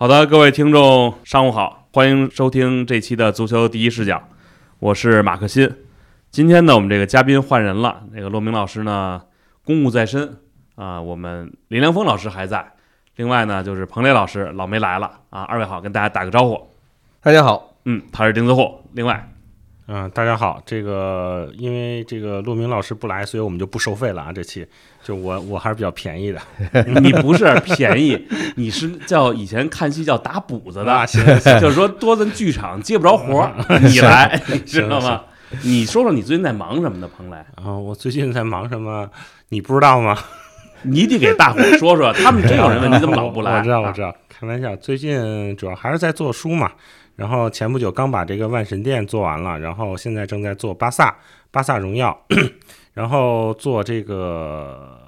好的，各位听众，上午好，欢迎收听这期的足球第一视角，我是马克新。今天呢，我们这个嘉宾换人了，那个骆明老师呢公务在身啊，我们林良锋老师还在，另外呢就是彭磊老师老梅来了啊，二位好，跟大家打个招呼。大家好，嗯，他是钉子户。另外，嗯，大家好，这个因为这个陆明老师不来，所以我们就不收费了啊。这期就我我还是比较便宜的，你不是便宜，你是叫以前看戏叫打补子的，啊行就是说多咱剧场接不着活儿，你来，你知道吗？你说说你最近在忙什么呢，蓬莱？啊，我最近在忙什么？你不知道吗？你得给大伙说说，他们真有人问你怎么老不来？我知道，我啊知道，开玩笑。最近主要还是在做书嘛。然后前不久刚把这个万神殿做完了，然后现在正在做巴萨巴萨荣耀，然后做这个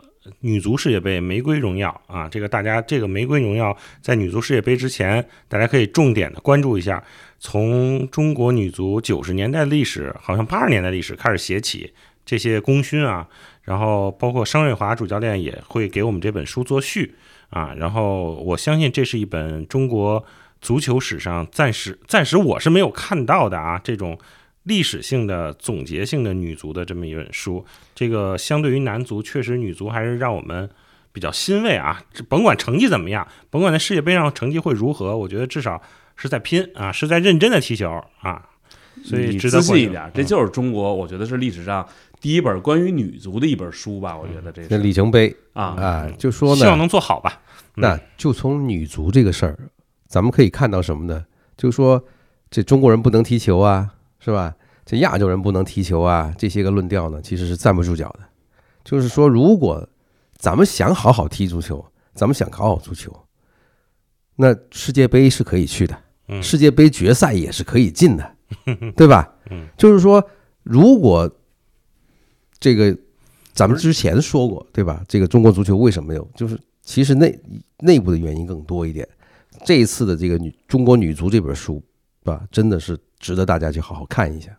女足世界杯玫瑰荣耀啊。这个大家这个玫瑰荣耀在女足世界杯之前，大家可以重点的关注一下，从中国女足九十年代历史，好像八十年代历史开始写起，这些功勋啊，然后包括商瑞华主教练也会给我们这本书做序啊。然后我相信这是一本中国。足球史上暂时暂时我是没有看到的啊，这种历史性的总结性的女足的这么一本书，这个相对于男足，确实女足还是让我们比较欣慰啊。这甭管成绩怎么样，甭管在世界杯上成绩会如何，我觉得至少是在拼啊，是在认真的踢球啊。所以你值得自信一点，这嗯就是中国，我觉得是历史上第一本关于女足的一本书吧。我觉得这这是里程碑啊，啊，就说呢，希望能做好吧。那就从女足这个事儿，咱们可以看到什么呢？就是说，这中国人不能踢球啊，是吧？这亚洲人不能踢球啊，这些个论调呢，其实是站不住脚的。就是说，如果咱们想好好踢足球，咱们想搞好足球，那世界杯是可以去的，嗯世界杯决赛也是可以进的，对吧？嗯，就是说，如果这个咱们之前说过，对吧？这个中国足球为什么有？就是其实内内部的原因更多一点。这一次的这个女中国女足这本书，吧，真的是值得大家去好好看一下。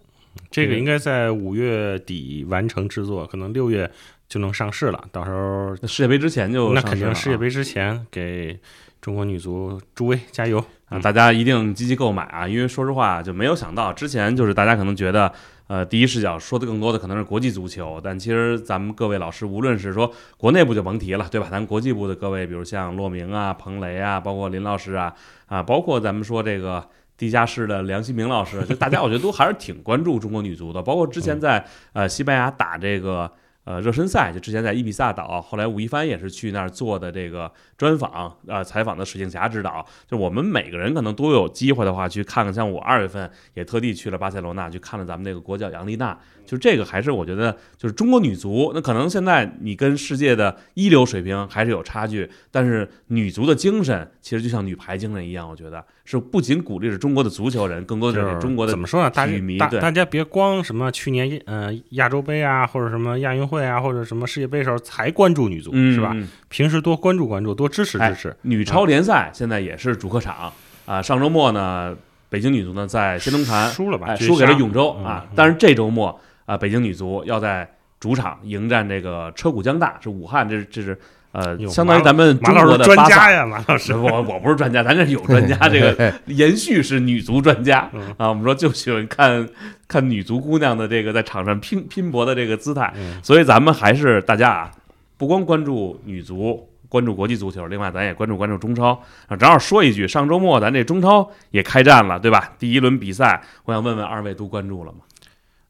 这个应该在五月底完成制作，可能六月就能上市了。到时候世界杯之前就那肯定世界杯之前给中国女足助威加油。啊，大家一定积极购买啊！因为说实话，就没有想到之前就是大家可能觉得，呃，第一视角说的更多的可能是国际足球，但其实咱们各位老师，无论是说国内部就甭提了，对吧？咱国际部的各位，比如像骆明啊、彭雷啊，包括林老师啊，啊，包括咱们说这个。地下室的梁新明老师，就 大家我觉得都还是挺关注中国女足的，包括之前在呃西班牙打这个呃热身赛，就之前在伊比萨岛，后来吴亦凡也是去那儿做的这个专访，呃采访的史庆霞指导，就我们每个人可能都有机会的话去看看，像我二月份也特地去了巴塞罗那去看了咱们那个国脚杨丽娜，就这个还是我觉得就是中国女足，那可能现在你跟世界的一流水平还是有差距，但是女足的精神其实就像女排精神一样，我觉得是不仅鼓励着中国的足球人，更多的是中国的怎么说呢？大家大体育迷对大家别光什么去年呃亚洲杯啊，或者什么亚运会啊，或者什么世界杯的时候才关注女足，嗯是吧？嗯平时多关注关注，多支持支持。女超联赛现在也是主客场啊，上周末呢，北京女足呢在新东坛输了吧？哎，输给了永州嗯啊嗯。但是这周末啊，北京女足要在主场迎战这个车谷江大，是武汉，这是这是呃，相当于咱们中马老师国的。专家呀，马老师。我我不是专家，咱这是有专家，这个延续是女足专家嗯啊。我们说就喜欢看看女足姑娘的这个在场上拼拼搏的这个姿态，嗯所以咱们还是大家啊，不光关注女足，关注国际足球，另外咱也关注关注中超啊。正好说一句，上周末咱这中超也开战了，对吧？第一轮比赛，我想问问二位都关注了吗？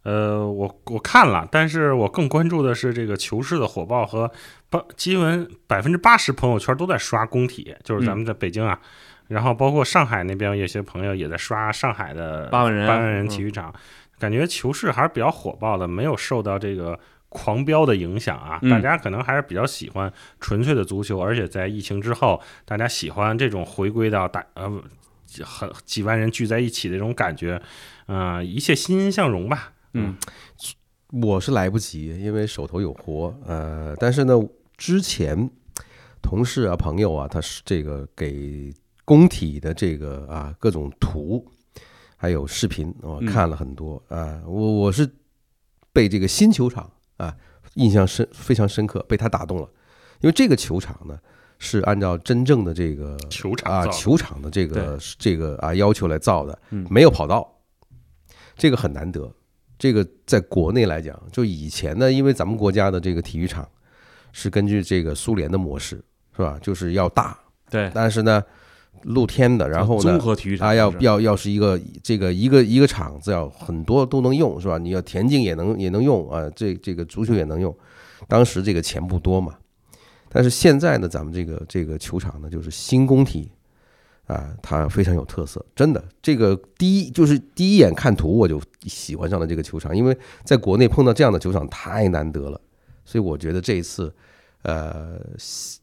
呃，我我看了，但是我更关注的是这个球市的火爆和八，基本百分之八十朋友圈都在刷工体，就是咱们在北京啊，然后包括上海那边有些朋友也在刷上海的八万人八万人嗯体育场，感觉球市还是比较火爆的，没有受到这个狂飙的影响啊。嗯大家可能还是比较喜欢纯粹的足球，而且在疫情之后，大家喜欢这种回归到大呃几很几万人聚在一起的这种感觉，嗯、一切欣欣向荣吧。嗯我是来不及，因为手头有活。呃，但是呢，之前同事啊、朋友啊，他是这个给工体的这个啊各种图，还有视频，我嗯看了很多啊。我我是被这个新球场啊印象深非常深刻，被他打动了。因为这个球场呢是按照真正的这个啊球场啊球场的这个这个啊要求来造的嗯，没有跑道，这个很难得。这个在国内来讲，就以前呢，因为咱们国家的这个体育场是根据这个苏联的模式，是吧？就是要大，对，但是呢，露天的，然后呢综，合体育场啊，要要要是一个这个一个一个场子要很多都能用是吧？你要田径也能也能用啊，这这个足球也能用。当时这个钱不多嘛，但是现在呢，咱们这个这个球场呢，就是新工体啊，它非常有特色，真的。这个第一就是第一眼看图我就喜欢上了这个球场，因为在国内碰到这样的球场太难得了，所以我觉得这一次，呃，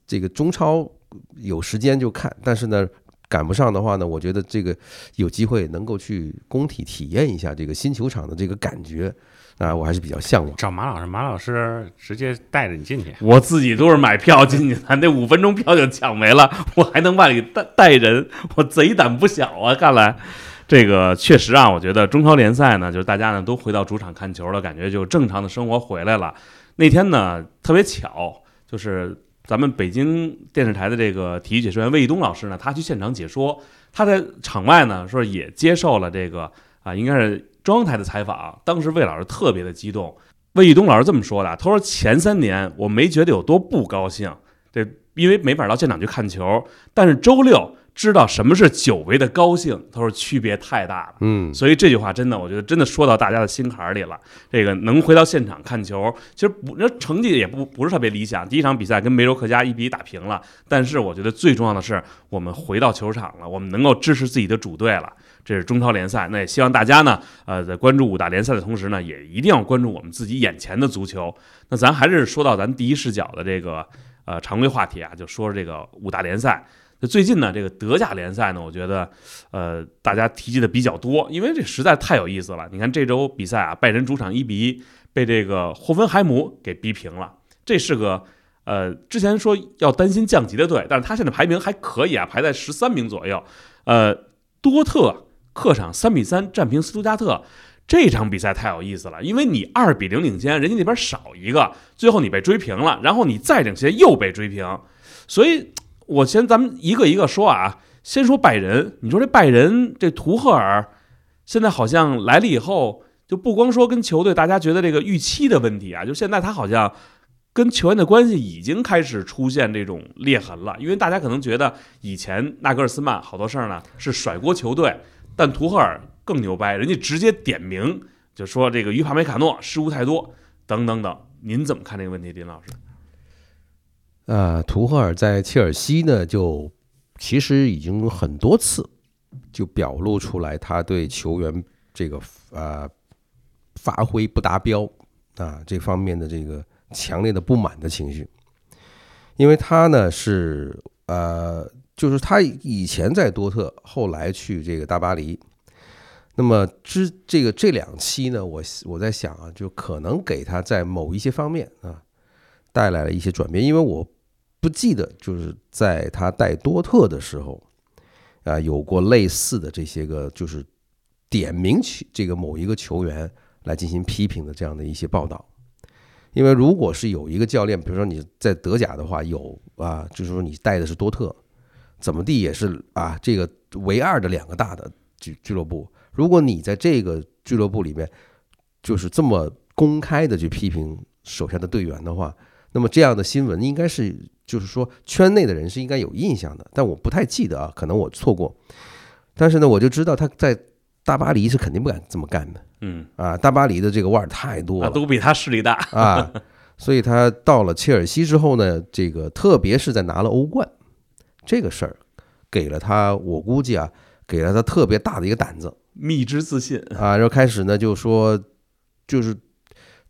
这个中超有时间就看，但是呢。赶不上的话呢，我觉得这个有机会能够去工体体验一下这个新球场的这个感觉啊，我还是比较向往。找马老师，马老师直接带着你进去。我自己都是买票进去的，那五分钟票就抢没了，我还能外里带带人，我贼胆不小啊！看来这个确实啊，我觉得中超联赛呢，就是大家呢都回到主场看球了，感觉就正常的生活回来了。那天呢特别巧，就是咱们北京电视台的这个体育解说员魏一东老师呢，他去现场解说，他在场外呢说也接受了这个啊，应该是中央台的采访。当时魏老师特别的激动，魏一东老师这么说的，他说前三年我没觉得有多不高兴，这因为没法到现场去看球，但是周六知道什么是久违的高兴，他说区别太大了。嗯，所以这句话真的，我觉得真的说到大家的心坎儿里了。这个能回到现场看球，其实不，那成绩也不不是特别理想。第一场比赛跟梅州客家一比一打平了，但是我觉得最重要的是，我们回到球场了，我们能够支持自己的主队了。这是中超联赛，那也希望大家呢，呃，在关注五大联赛的同时呢，也一定要关注我们自己眼前的足球。那咱还是说到咱第一视角的这个呃常规话题啊，就说说这个五大联赛。最近呢，这个德甲联赛呢，我觉得，呃，大家提及的比较多，因为这实在太有意思了。你看这周比赛啊，拜仁主场一比一被这个霍芬海姆给逼平了，这是个呃之前说要担心降级的队，但是他现在排名还可以啊，排在十三名左右。呃，多特客场三比三战平斯图加特。这场比赛太有意思了，因为你二比零领先，人家那边少一个，最后你被追平了，然后你再领先又被追平，所以我先咱们一个一个说啊，先说拜仁，你说这拜仁这图赫尔现在好像来了以后，就不光说跟球队大家觉得这个预期的问题啊，就现在他好像跟球员的关系已经开始出现这种裂痕了，因为大家可能觉得以前纳格尔斯曼好多事儿呢是甩锅球队，但图赫尔更牛掰，人家直接点名就说这个于帕梅卡诺失误太多等等等，您怎么看这个问题，林老师？呃，图赫尔在切尔西呢，就其实已经很多次就表露出来他对球员这个呃发挥不达标啊这方面的这个强烈的不满的情绪，因为他呢是呃，就是他以前在多特，后来去这个大巴黎。那么之这个这两期呢，我我在想啊，就可能给他在某一些方面啊带来了一些转变，因为我不记得就是在他带多特的时候啊有过类似的这些个就是点名起这个某一个球员来进行批评的这样的一些报道。因为如果是有一个教练，比如说你在德甲的话，有啊，就是说你带的是多特，怎么地也是啊，这个唯二的两个大的俱俱乐部。如果你在这个俱乐部里面，就是这么公开的去批评手下的队员的话，那么这样的新闻应该是，就是说圈内的人是应该有印象的，但我不太记得啊，可能我错过。但是呢，我就知道他在大巴黎是肯定不敢这么干的嗯，啊，大巴黎的这个腕儿太多啊，了都比他势力大。啊，所以他到了切尔西之后呢，这个特别是在拿了欧冠这个事儿，给了他，我估计啊，给了他特别大的一个胆子。蜜汁自信，啊，然后开始呢就说，就是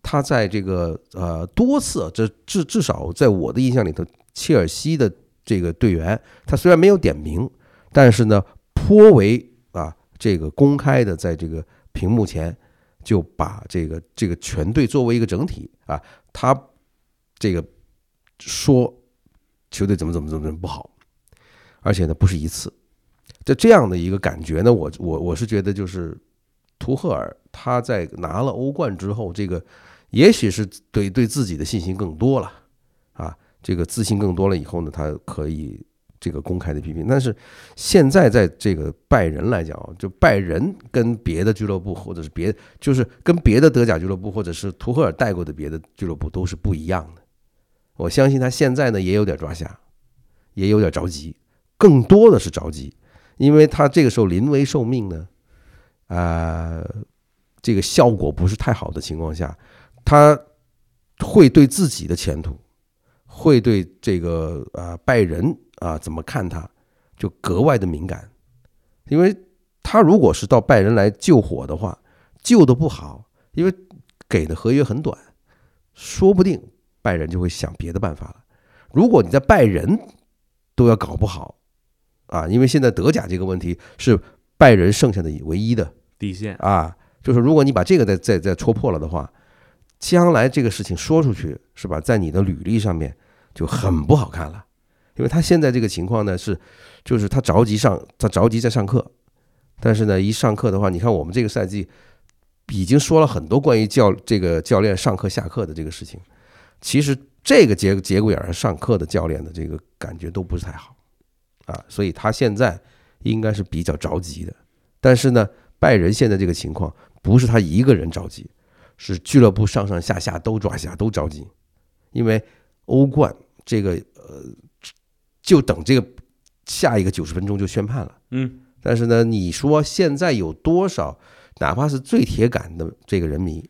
他在这个呃多次，这至至少在我的印象里头，切尔西的这个队员，他虽然没有点名，但是呢颇为啊这个公开的在这个屏幕前就把这个这个全队作为一个整体啊，他这个说球队怎么怎么怎么怎么不好，而且呢不是一次。就这样的一个感觉呢，我我我是觉得就是图赫尔他在拿了欧冠之后，这个也许是对对自己的信心更多了啊，这个自信更多了以后呢，他可以这个公开的批评。但是现在在这个拜仁来讲，就拜仁跟别的俱乐部或者是别就是跟别的德甲俱乐部或者是图赫尔带过的别的俱乐部都是不一样的。我相信他现在呢也有点抓瞎，也有点着急，更多的是着急，因为他这个时候临危受命呢，啊、这个效果不是太好的情况下，他会对自己的前途，会对这个啊、拜仁啊、怎么看他，就格外的敏感，因为他如果是到拜仁来救火的话，救的不好，因为给的合约很短，说不定拜仁就会想别的办法了。如果你在拜仁都要搞不好啊，因为现在德甲这个问题是拜仁剩下的唯一的底线啊，就是如果你把这个再再再戳破了的话，将来这个事情说出去是吧，在你的履历上面就很不好看了，因为他现在这个情况呢是，就是他着急上，他着急在上课，但是呢一上课的话，你看我们这个赛季已经说了很多关于教这个教练上课下课的这个事情，其实这个节节骨眼儿上课的教练的这个感觉都不是太好。啊，所以他现在应该是比较着急的，但是呢。拜仁现在这个情况不是他一个人着急，是俱乐部上上下下都抓瞎，都着急，因为欧冠这个呃，就等这个下一个九十分钟就宣判了。嗯，但是呢，你说现在有多少，哪怕是最铁杆的这个人迷，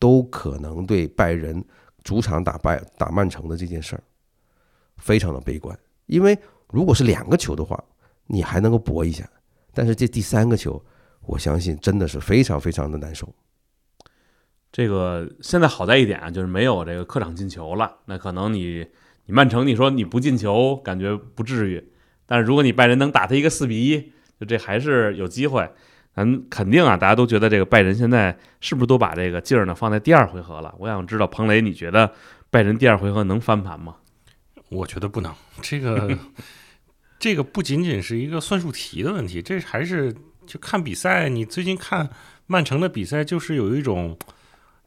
都可能对拜仁主场打败打曼城的这件事儿非常的悲观，因为如果是两个球的话，你还能够搏一下，但是这第三个球。我相信真的是非常非常的难受。这个现在好在一点啊，就是没有这个客场进球了。那可能你你曼城，你说你不进球，感觉不至于。但是如果你拜仁能打他一个四比一，就这还是有机会。咱肯定啊，大家都觉得这个拜仁现在是不是都把这个劲儿呢放在第二回合了？我想知道彭雷，你觉得拜仁第二回合能翻盘吗？我觉得不能。这个 这个不仅仅是一个算术题的问题，这还是。就看比赛，你最近看曼城的比赛，就是有一种，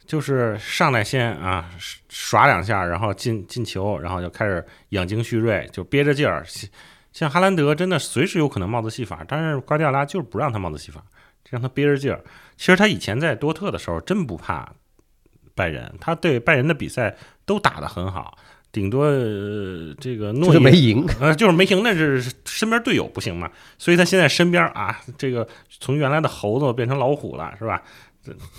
就是上来先啊耍两下，然后进进球，然后就开始养精蓄锐，就憋着劲儿。像哈兰德真的随时有可能帽子戏法，但是瓜迪奥拉就是不让他帽子戏法，让他憋着劲儿。其实他以前在多特的时候真不怕拜仁，他对拜仁的比赛都打得很好。顶多、呃、这个诺就没赢，呃，就是没赢，那是身边队友不行嘛，所以他现在身边啊，这个从原来的猴子变成老虎了，是吧？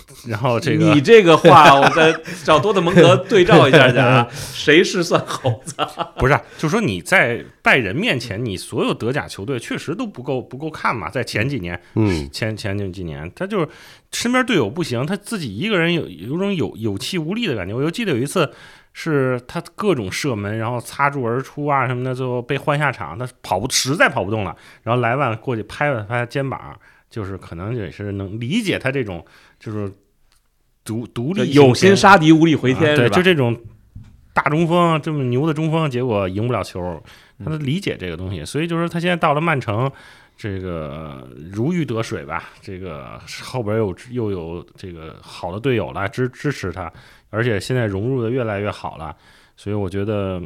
然后这个你这个话，我再找多特蒙德对照一下去啊，谁是算猴子？不是，就是说你在拜仁面前，你所有德甲球队确实都不够不够看嘛，在前几年，嗯，前前几年，他就是身边队友不行，他自己一个人有有种有有气无力的感觉。我就记得有一次。是他各种射门，然后擦柱而出啊什么的，最后被换下场，他跑不实在跑不动了，然后莱万过去拍了拍肩膀，就是可能也是能理解他这种就是独独立有心杀敌无力回天，啊、对，就这种大中锋这么牛的中锋，结果赢不了球，他理解这个东西，所以就是他现在到了曼城。这个如鱼得水吧，这个后边又又有这个好的队友来支支持他，而且现在融入的越来越好了，所以我觉得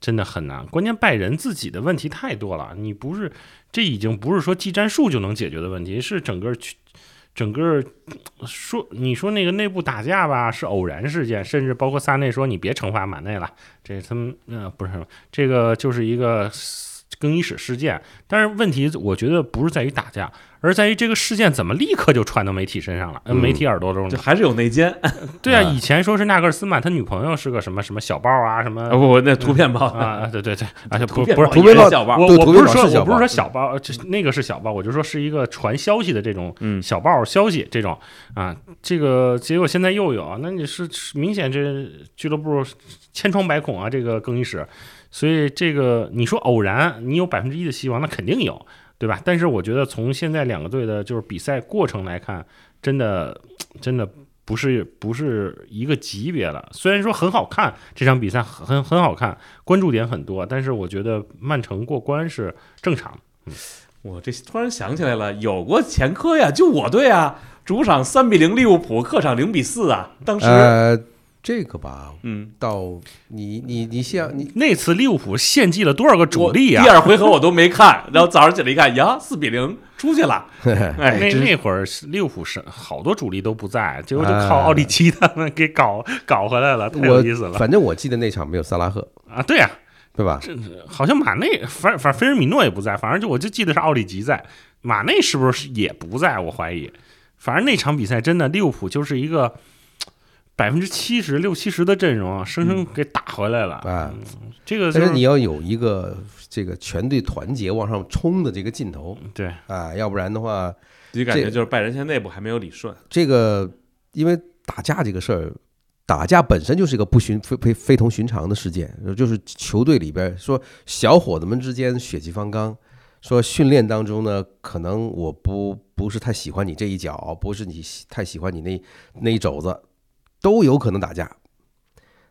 真的很难。关键拜仁自己的问题太多了，你不是这已经不是说技战术就能解决的问题，是整个整个说你说那个内部打架吧是偶然事件，甚至包括萨内说你别惩罚马内了，这他们呃不是这个就是一个。更衣室事件，但是问题我觉得不是在于打架，而在于这个事件怎么立刻就传到媒体身上了，嗯。媒体耳朵中，就还是有内奸。对 啊，以前说是纳格尔斯曼他女朋友是个什么什么小报啊，什么不不，那图片报。啊，对对对，而且 不图片不是图片报小报，我我不是说是我不是说小报，这那个是小报，我就说是一个传消息的这种嗯。小报消息这种啊，这个结果现在又有，那你是是明显这俱乐部千疮百孔啊，这个更衣室。所以这个你说偶然，你有百分之一的希望，那肯定有，对吧？但是我觉得从现在两个队的就是比赛过程来看，真的真的不是不是一个级别了。虽然说很好看，这场比赛很很好看，关注点很多，但是我觉得曼城过关是正常。我这突然想起来了，有过前科呀，就我队啊，主场三比零利物浦，客场零比四啊，当时呃，这个吧，嗯，到你你你像你那次利物浦献祭了多少个主力啊第？二回合我都没看，然后早上起来一看，呀，四比零出去了。哎，那那会儿利物浦是好多主力都不在，结果就靠奥利奇他们给搞搞回来了，太有意思了反正我记得那场没有萨拉赫，啊！对呀、对吧？好像马内，反反菲尔米诺也不在，反正就我就记得是奥里吉在，马内是不是也不在？我怀疑。反正那场比赛真的，利物浦就是一个百分之七十六七十的阵容啊，生生给打回来了。啊，这个、就是但你要有一个这个全队团结往上冲的这个劲头对啊，要不然的话，你感觉就是拜仁现在内部还没有理顺。这个因为打架这个事儿，打架本身就是一个不寻非非非同寻常的事件，就是球队里边说小伙子们之间血气方刚，说训练当中呢，可能我不不是太喜欢你这一脚，不是你太喜欢你那那一肘子，都有可能打架。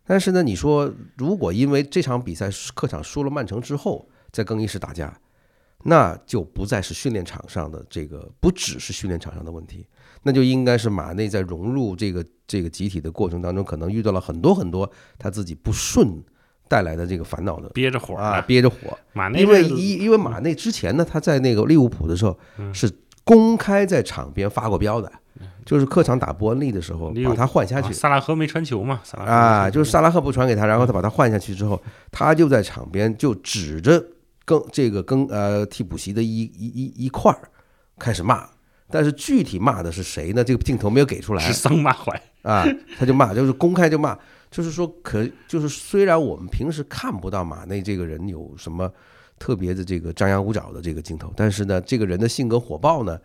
但是呢，你说如果因为这场比赛客场输了曼城之后，在更衣室打架，那就不再是训练场上的这个，不只是训练场上的问题，那就应该是马内在融入这个这个集体的过程当中，可能遇到了很多很多他自己不顺带来的这个烦恼的憋着火啊，憋着火。马内因为这个因因为马内之前呢，他在那个利物浦的时候嗯是公开在场边发过飙的，就是客场打伯恩利的时候把他换下去。啊萨拉赫没传球嘛？萨拉啊，就是萨拉赫不传给他，然后他把他换下去之后，他就在场边就指着更这个更呃替补席的一一一一块儿开始骂，但是具体骂的是谁呢？这个镜头没有给出来。是桑骂怀，啊，他就骂，就是公开就骂，就是说可就是虽然我们平时看不到马内这个人有什么特别的这个张牙舞爪的这个镜头，但是呢，这个人的性格火爆呢，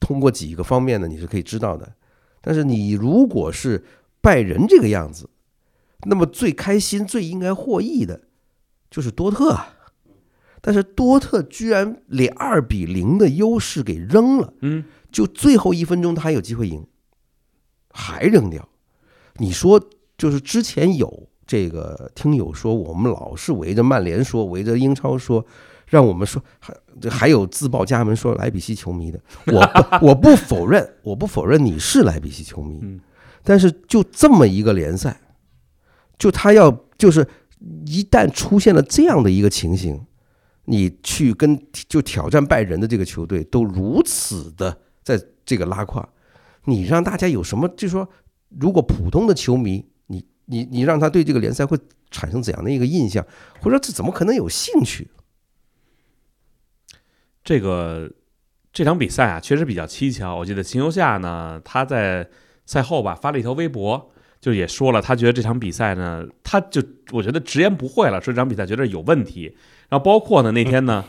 通过几个方面呢，你是可以知道的。但是你如果是拜仁这个样子，那么最开心、最应该获益的就是多特啊。但是多特居然连二比零的优势给扔了，嗯，就最后一分钟他还有机会赢，还扔掉。你说，就是之前有这个听友说，我们老是围着曼联说，围着英超说，让我们说，还还有自报家门说莱比锡球迷的，我不我不否认，我不否认你是莱比锡球迷嗯，但是就这么一个联赛，就他要就是一旦出现了这样的一个情形，你去跟就挑战拜仁的这个球队都如此的在这个拉胯，你让大家有什么？就说如果普通的球迷，你你你让他对这个联赛会产生怎样的一个印象，或者说这怎么可能有兴趣？这个这场比赛啊，确实比较蹊跷。我记得秦尤夏呢，他在赛后吧发了一条微博，就也说了，他觉得这场比赛呢，他就我觉得直言不讳了，说这场比赛觉得有问题。然后包括呢那天呢，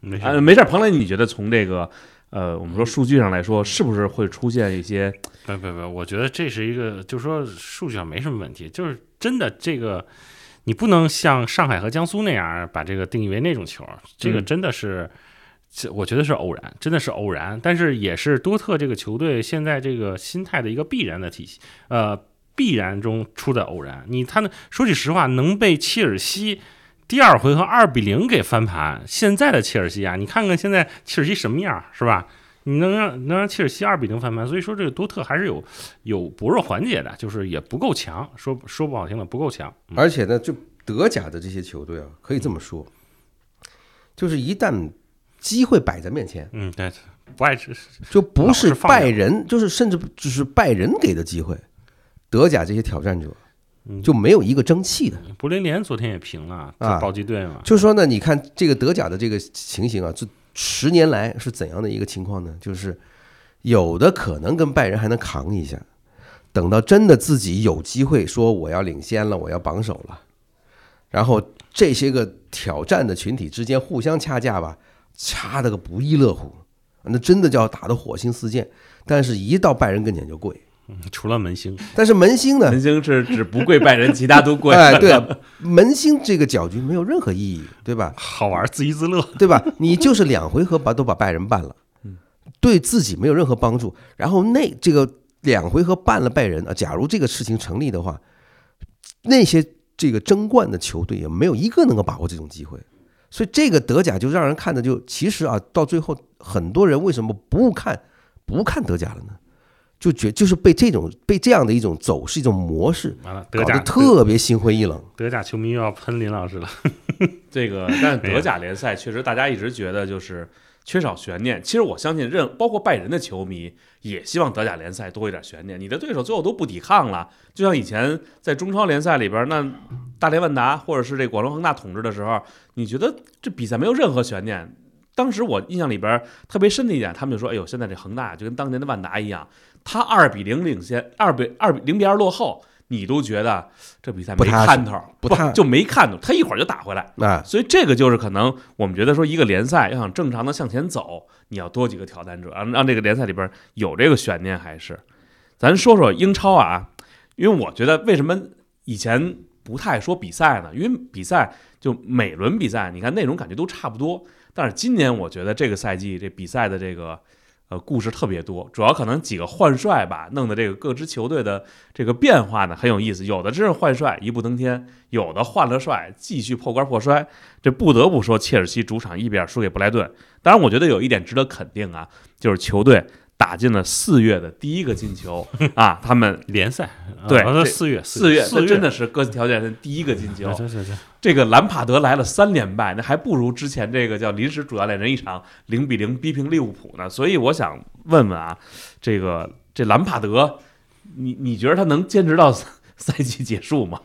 没事啊，没事儿，彭磊，你觉得从这个呃，我们说数据上来说，是不是会出现一些不不不，我觉得这是一个，就是说数据上没什么问题，就是真的这个，你不能像上海和江苏那样把这个定义为那种球，这个嗯真的是，这我觉得是偶然，真的是偶然，但是也是多特这个球队现在这个心态的一个必然的体系，呃，必然中出的偶然。你他呢，说句实话，能被切尔西。第二回合二比零给翻盘，现在的切尔西啊，你看看现在切尔西什么样，是吧？你能让能让切尔西二比零翻盘，所以说这个多特还是有有薄弱环节的，就是也不够强，说说不好听的不够强。而且呢，就德甲的这些球队啊，可以这么说，就是一旦机会摆在面前，嗯，对，不爱吃，就不是拜仁，就是甚至只是拜仁给的机会，德甲这些挑战者嗯。就没有一个争气的。柏林联昨天也平了，啊。这暴击队嘛，就是说呢，你看这个德甲的这个情形啊，这十年来是怎样的一个情况呢？就是有的可能跟拜仁还能扛一下，等到真的自己有机会说我要领先了，我要榜首了，然后这些个挑战的群体之间互相掐架吧，掐的个不亦乐乎，那真的叫打得火星四溅。但是，一到拜仁跟前就跪。嗯除了门兴，但是门兴呢？门兴是指不跪拜仁，其他都跪？哎，对啊，门兴这个搅局没有任何意义，对吧？好玩，自娱自乐。对吧？你就是两回合把都把拜仁办了，对自己没有任何帮助。然后那这个两回合办了拜仁啊，假如这个事情成立的话，那些这个争冠的球队也没有一个能够把握这种机会。所以这个德甲就让人看的就其实啊，到最后很多人为什么不看不看德甲了呢？就觉就是被这种被这样的一种走势、一种模式完了，德甲搞得特别心灰意冷。德甲球迷又要喷林老师了。这个，但是 德甲联赛确实大家一直觉得就是缺少悬念。其实我相信，任包括拜仁的球迷也希望德甲联赛多一点悬念。你的对手最后都不抵抗了，就像以前在中超联赛里边，那大连万达或者是这广州恒大统治的时候，你觉得这比赛没有任何悬念。当时我印象里边特别深的一点，他们就说：“哎呦，现在这恒大就跟当年的万达一样，他二比零领先，二比二比零比二落后。”你都觉得这比赛没看头，不踏就没看头，他一会儿就打回来。啊，所以这个就是可能我们觉得说，一个联赛要想正常的向前走，你要多几个挑战者，让让这个联赛里边有这个悬念。还是咱说说英超啊，因为我觉得为什么以前不太说比赛呢？因为比赛就每轮比赛，你看内容感觉都差不多，但是今年我觉得这个赛季这比赛的这个。呃，故事特别多，主要可能几个换帅吧，弄得这个各支球队的这个变化呢很有意思。有的真是换帅一步登天，有的换了帅继续破罐破摔。这不得不说，切尔西主场一比二输给布莱顿。当然，我觉得有一点值得肯定啊，就是球队打进了四月的第一个进球 啊，他们联赛对四月四月四那真的是各自条件的第一个进球。这个兰帕德来了三连败，那还不如之前这个叫临时主教练人一场零比零逼平利物浦呢。所以我想问问啊，这个这兰帕德，你 你觉得他能坚持到赛赛季结束吗？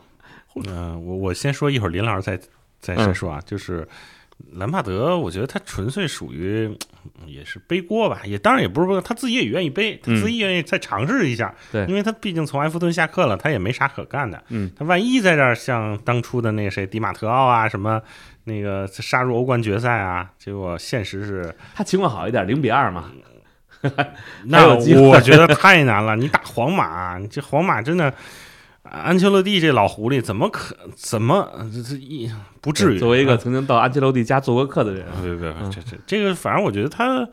嗯、我我先说，一会儿林老师再再嗯再说啊，就是兰帕德，我觉得他纯粹属于嗯也是背锅吧，也当然也不是说他自己也愿意背，他嗯自己愿意再尝试一下，对因为他毕竟从埃弗顿下课了，他也没啥可干的，嗯，他万一在这儿像当初的那个谁迪马特奥啊什么。那个杀入欧冠决赛啊，结果现实是，他情况好一点，零比二嘛。还那我觉得太难了。你打皇马，你这皇马真的，安切洛蒂这老狐狸怎么可怎么这这一不至于？作为一个啊曾经到安切洛蒂家做过客的人，别别别嗯，这这这个，反正我觉得他，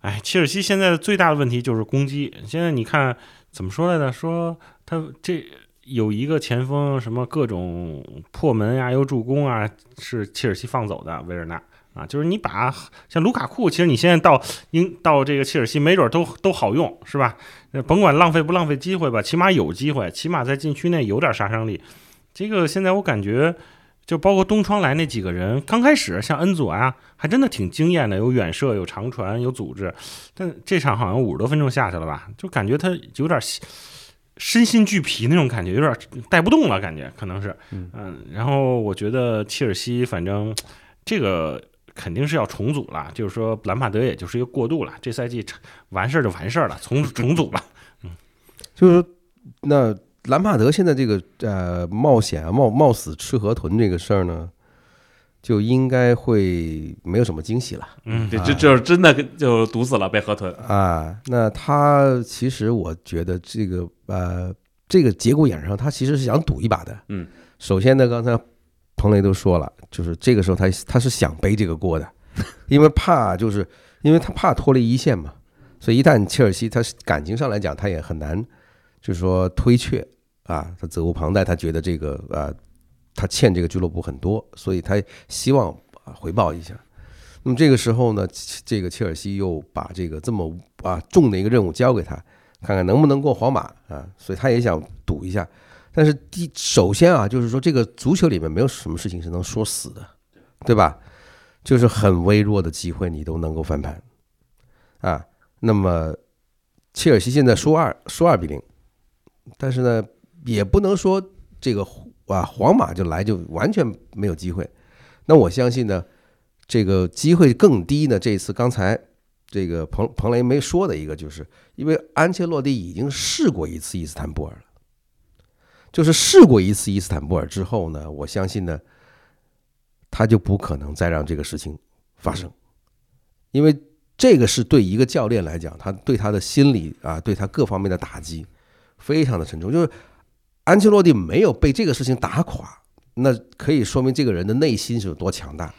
哎，切尔西现在的最大的问题就是攻击。现在你看怎么说来着？说他这有一个前锋，什么各种破门呀、又助攻啊，是切尔西放走的维尔纳啊。就是你把像卢卡库，其实你现在到英到这个切尔西，没准都都好用，是吧？呃甭管浪费不浪费机会吧，起码有机会，起码在禁区内有点杀伤力。这个现在我感觉。就包括东窗来那几个人，刚开始像恩佐啊，还真的挺惊艳的，有远射，有长传，有组织。但这场好像五十多分钟下去了吧，就感觉他有点身心俱疲那种感觉，有点带不动了，感觉可能是，嗯然后我觉得切尔西反正这个肯定是要重组了，就是说兰帕德也就是一个过渡了，这赛季完事儿就完事儿了，重 重组吧。就是说那兰帕德现在这个呃冒险啊冒冒死吃河豚这个事儿呢，就应该会没有什么惊喜了嗯这这就是真的就毒死了被河豚。啊。那他其实我觉得这个呃这个节骨眼上，他其实是想赌一把的。嗯，首先呢，刚才彭雷都说了，就是这个时候他他是想背这个锅的，因为怕就是因为他怕脱离一线嘛，所以一旦切尔西他感情上来讲，他也很难就是说推却啊，他责无旁贷，他觉得这个啊他欠这个俱乐部很多，所以他希望啊回报一下。那么这个时候呢，这个切尔西又把这个这么啊重的一个任务交给他，看看能不能过皇马啊，所以他也想赌一下。但是第首先啊，就是说这个足球里面没有什么事情是能说死的，对吧？就是很微弱的机会你都能够翻盘啊。那么切尔西现在输二输二比零，但是呢，也不能说这个啊皇马就来就完全没有机会。那我相信呢，这个机会更低呢。这一次刚才这个彭彭雷没说的一个，就是因为安切洛蒂已经试过一次伊斯坦布尔了。就是试过一次伊斯坦布尔之后呢，我相信呢，他就不可能再让这个事情发生，因为这个是对一个教练来讲，他对他的心理啊，对他各方面的打击非常的沉重。就是安切洛蒂没有被这个事情打垮，那可以说明这个人的内心是有多强大，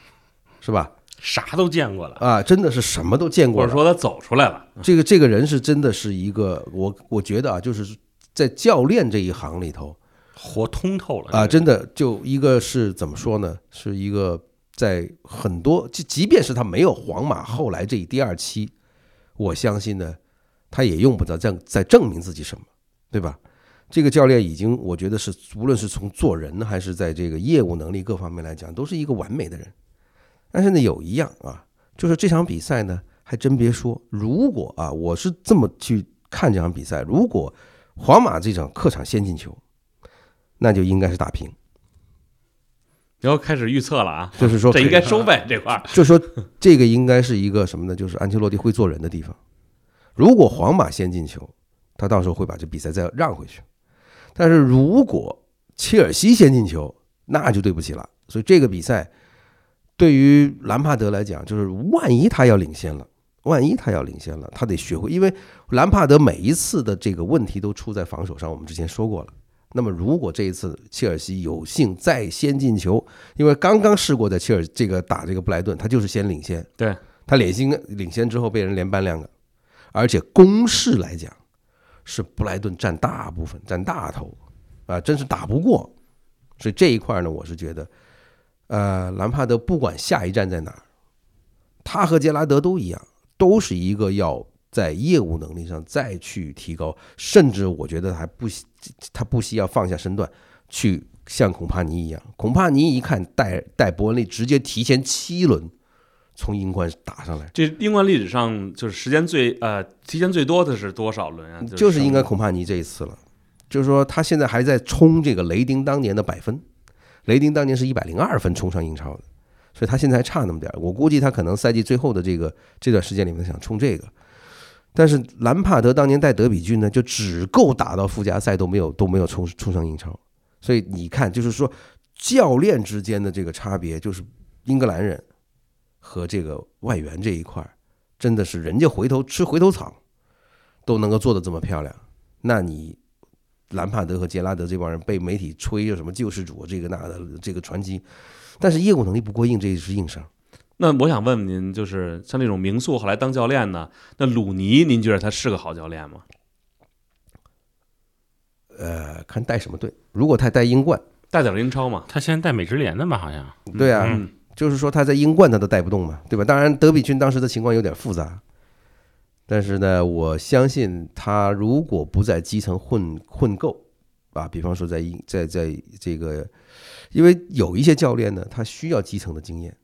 是吧？啥都见过了，啊，真的是什么都见过了或者。说他走出来了，这个这个人是真的是一个，我我觉得啊，就是在教练这一行里头，活通透了啊，真的就一个是怎么说呢？是一个在很多，即即便是他没有皇马后来这一第二期，我相信呢，他也用不着再再证明自己什么，对吧？这个教练已经，我觉得是无论是从做人还是在这个业务能力各方面来讲，都是一个完美的人。但是呢，有一样啊，就是这场比赛呢，还真别说，如果啊，我是这么去看这场比赛，如果皇马这场客场先进球，那就应该是打平。然后开始预测了啊，就是说这应该收呗这块儿。就说这个应该是一个什么呢？就是安切洛蒂会做人的地方。如果皇马先进球，他到时候会把这比赛再让回去。但是如果切尔西先进球，那就对不起了。所以这个比赛对于兰帕德来讲，就是万一他要领先了，万一他要领先了，他得学会，因为兰帕德每一次的这个问题都出在防守上。我们之前说过了。那么如果这一次切尔西有幸再先进球，因为刚刚试过在切尔这个打这个布莱顿，他就是先领先，对他领先领先之后被人连扳两个，而且攻势来讲。是布莱顿占大部分，占大头，啊，真是打不过。所以这一块呢，我是觉得，呃，兰帕德不管下一站在哪儿，他和杰拉德都一样，都是一个要在业务能力上再去提高，甚至我觉得还不惜他不惜要放下身段，去像孔帕尼一样。孔帕尼一看带带伯恩利直接提前七轮。从英冠打上来，这英冠历史上就是时间最呃提前最多的是多少轮啊？就是应该孔帕尼这一次了。就是说他现在还在冲这个雷丁当年的百分，雷丁当年是一百零二分冲上英超的，所以他现在还差那么点儿。我估计他可能赛季最后的这个这段时间里面想冲这个，但是兰帕德当年带德比郡呢，就只够打到附加赛都没有都没有冲冲上英超。所以你看，就是说教练之间的这个差别，就是英格兰人。和这个外援这一块真的是人家回头吃回头草，都能够做的这么漂亮。那你兰帕德和杰拉德这帮人被媒体吹着什么救世主这个那的这个传奇，但是业务能力不过硬，这是硬伤。那我想问问您，就是像这种名宿后来当教练呢？那鲁尼，您觉得他是个好教练吗？呃，看带什么队。如果他带英冠，带点英超嘛？他现在带美职联的嘛？好像。对啊。就是说他在英冠他都带不动嘛，对吧？当然德比郡当时的情况有点复杂，但是呢，我相信他如果不在基层混混够啊，比方说在英在在这个，因为有一些教练呢，他需要基层的经验，